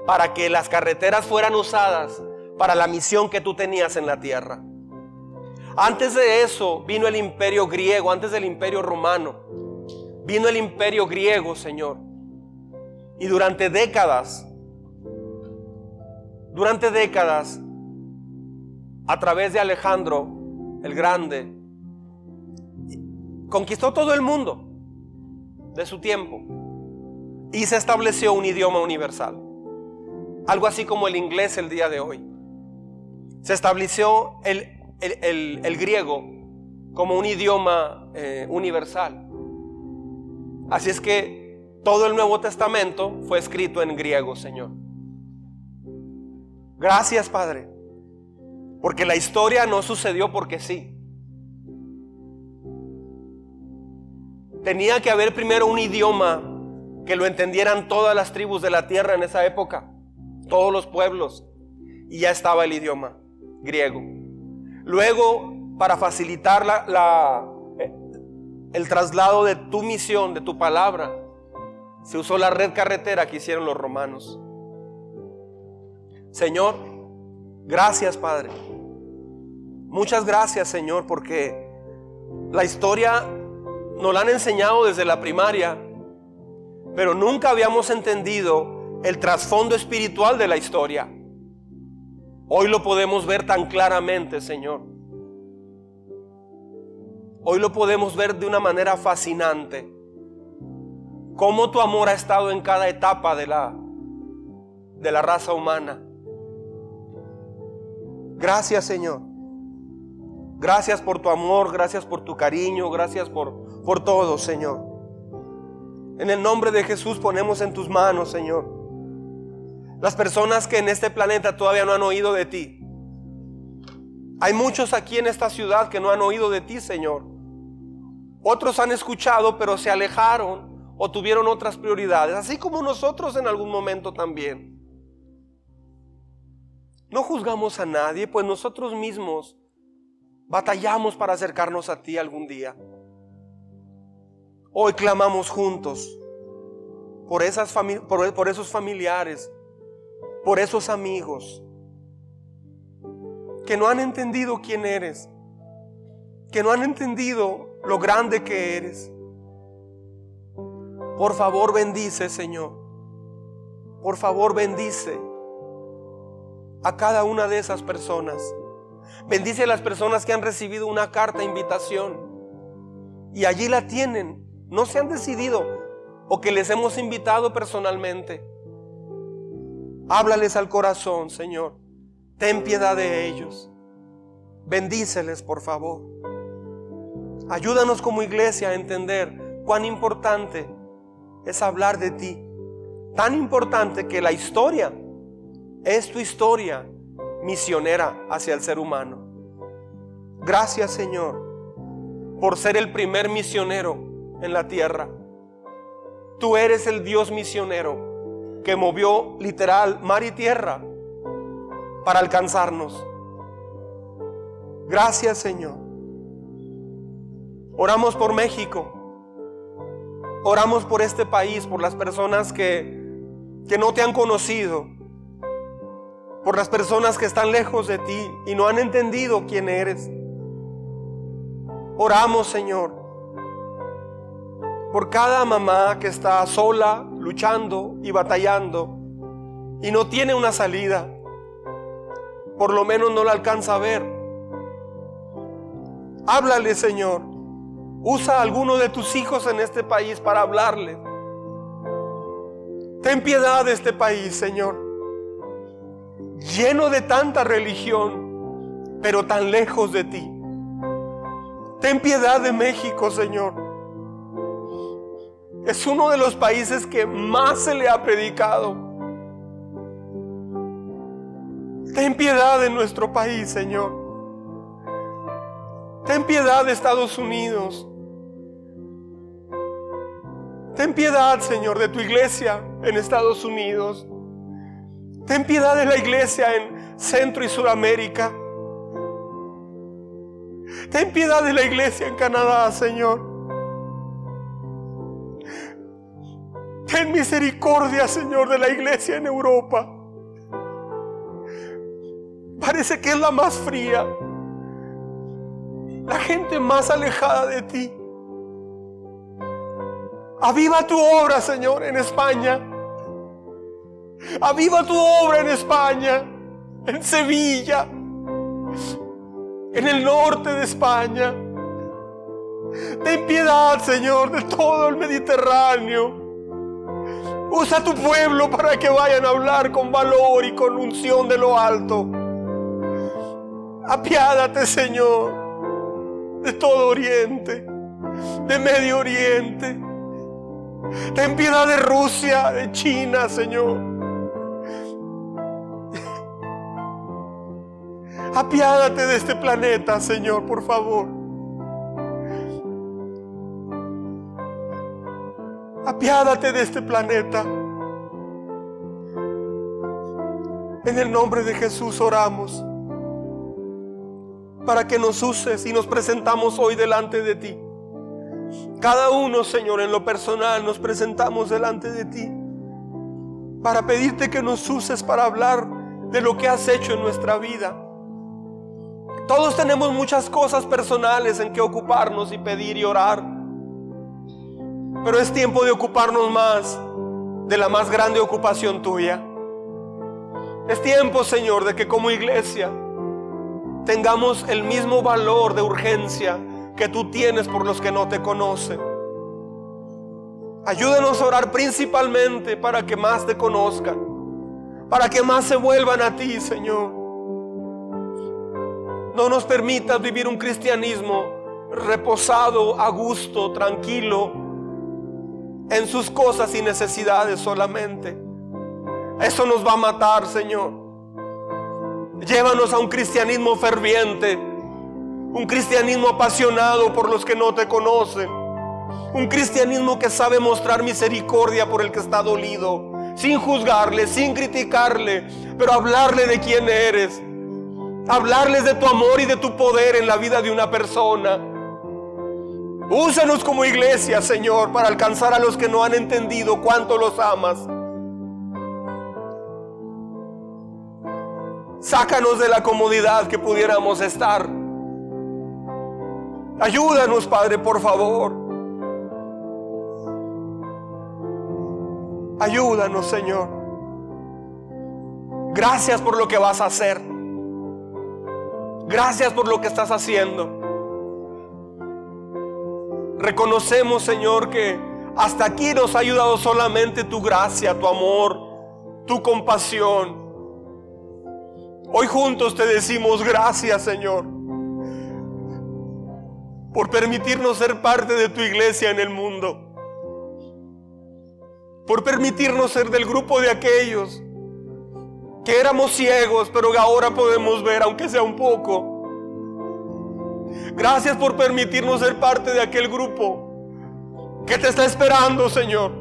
Para que las carreteras fueran usadas para la misión que tú tenías en la tierra. Antes de eso vino el imperio griego, antes del imperio romano. Vino el imperio griego, Señor. Y durante décadas, durante décadas, a través de Alejandro el Grande, conquistó todo el mundo de su tiempo y se estableció un idioma universal. Algo así como el inglés el día de hoy se estableció el, griego como un idioma eh, universal. Así es que todo el Nuevo Testamento fue escrito en griego, Señor. Gracias, Padre, porque la historia no sucedió porque sí. Tenía que haber primero un idioma que lo entendieran todas las tribus de la tierra en esa época, todos los pueblos, y ya estaba el idioma griego. Luego, para facilitar la, el traslado de tu misión, de tu palabra. Se usó la red carretera que hicieron los romanos. Señor, gracias Padre. Muchas gracias Señor porque la historia nos la han enseñado desde la primaria, pero nunca habíamos entendido el trasfondo espiritual de la historia. Hoy lo podemos ver tan claramente, Señor. Hoy lo podemos ver de una manera fascinante. Cómo tu amor ha estado en cada etapa de la, de la raza humana. Gracias, Señor. Gracias por tu amor, gracias por tu cariño, gracias por, por todo, Señor. En el nombre de Jesús ponemos en tus manos, Señor, las personas que en este planeta todavía no han oído de ti. Hay muchos aquí en esta ciudad que no han oído de ti, Señor. Otros han escuchado, pero se alejaron o tuvieron otras prioridades, así como nosotros en algún momento también. No juzgamos a nadie, pues nosotros mismos batallamos para acercarnos a ti algún día. Hoy clamamos juntos por, esas por, por esos familiares, por esos amigos que no han entendido quién eres, que no han entendido lo grande que eres. Por favor bendice, Señor. Por favor bendice a cada una de esas personas. Bendice a las personas que han recibido una carta de invitación y allí la tienen. No se han decidido o que les hemos invitado personalmente. Háblales al corazón, Señor. Ten piedad de ellos. Bendíceles, por favor. Ayúdanos como iglesia a entender cuán importante es hablar de ti. Tan importante que la historia es tu historia misionera hacia el ser humano. Gracias Señor por ser el primer misionero en la tierra. Tú eres el Dios misionero que movió literal mar y tierra para alcanzarnos. Gracias Señor. Oramos por México. Oramos por este país, por las personas que, que no te han conocido por las personas que están lejos de ti y no han entendido quién eres. Oramos, Señor, por cada mamá que está sola, luchando y batallando y no tiene una salida. Por lo menos no la alcanza a ver. Háblale, Señor. Usa a alguno de tus hijos en este país para hablarle. Ten piedad de este país, Señor lleno de tanta religión, pero tan lejos de ti. Ten piedad de México, Señor. Es uno de los países que más se le ha predicado. Ten piedad de nuestro país, Señor. Ten piedad de Estados Unidos. Ten piedad, Señor, de tu iglesia en Estados Unidos. Ten piedad de la iglesia en Centro y Sudamérica. Ten piedad de la iglesia en Canadá, Señor. Ten misericordia, Señor, de la iglesia en Europa. Parece que es la más fría, la gente más alejada de ti. Aviva tu obra, Señor, en España. Aviva tu obra en España, en Sevilla, en el norte de España. Ten piedad, Señor, de todo el Mediterráneo. Usa tu pueblo para que vayan a hablar con valor y con unción de lo alto. Apiádate, Señor, de todo Oriente, de Medio Oriente. Ten piedad de Rusia, de China, Señor. Apiádate de este planeta, Señor, por favor. Apiádate de este planeta. En el nombre de Jesús oramos para que nos uses y nos presentamos hoy delante de ti. Cada uno, Señor, en lo personal nos presentamos delante de ti para pedirte que nos uses para hablar de lo que has hecho en nuestra vida. Todos tenemos muchas cosas personales en que ocuparnos y pedir y orar. Pero es tiempo de ocuparnos más de la más grande ocupación tuya. Es tiempo, Señor, de que como iglesia tengamos el mismo valor de urgencia que tú tienes por los que no te conocen. Ayúdanos a orar principalmente para que más te conozcan, para que más se vuelvan a ti, Señor. No nos permitas vivir un cristianismo reposado, a gusto, tranquilo, en sus cosas y necesidades solamente. Eso nos va a matar, Señor. Llévanos a un cristianismo ferviente, un cristianismo apasionado por los que no te conocen, un cristianismo que sabe mostrar misericordia por el que está dolido, sin juzgarle, sin criticarle, pero hablarle de quién eres, hablarles de tu amor y de tu poder en la vida de una persona. Úsanos como iglesia, Señor, para alcanzar a los que no han entendido cuánto los amas. Sácanos de la comodidad que pudiéramos estar. Ayúdanos, Padre, por favor. Ayúdanos, Señor. Gracias por lo que vas a hacer. Gracias por lo que estás haciendo. Reconocemos, Señor, que hasta aquí nos ha ayudado solamente tu gracia, tu amor, tu compasión. Hoy juntos te decimos gracias, Señor, por permitirnos ser parte de tu iglesia en el mundo. Por permitirnos ser del grupo de aquellos que éramos ciegos, pero que ahora podemos ver, aunque sea un poco. Gracias por permitirnos ser parte de aquel grupo que te está esperando, Señor.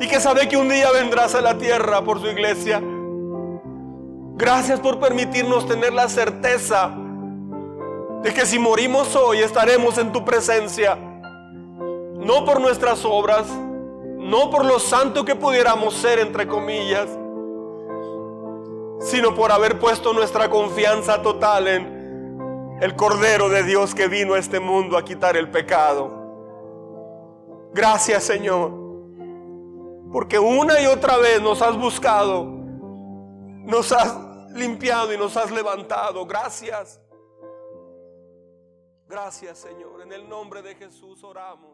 Y que sabe que un día vendrás a la tierra por su iglesia. Gracias por permitirnos tener la certeza de que si morimos hoy estaremos en tu presencia. No por nuestras obras, no por lo santo que pudiéramos ser, entre comillas, sino por haber puesto nuestra confianza total en el Cordero de Dios que vino a este mundo a quitar el pecado. Gracias Señor, porque una y otra vez nos has buscado, nos has limpiado y nos has levantado. Gracias. Gracias Señor. En el nombre de Jesús oramos.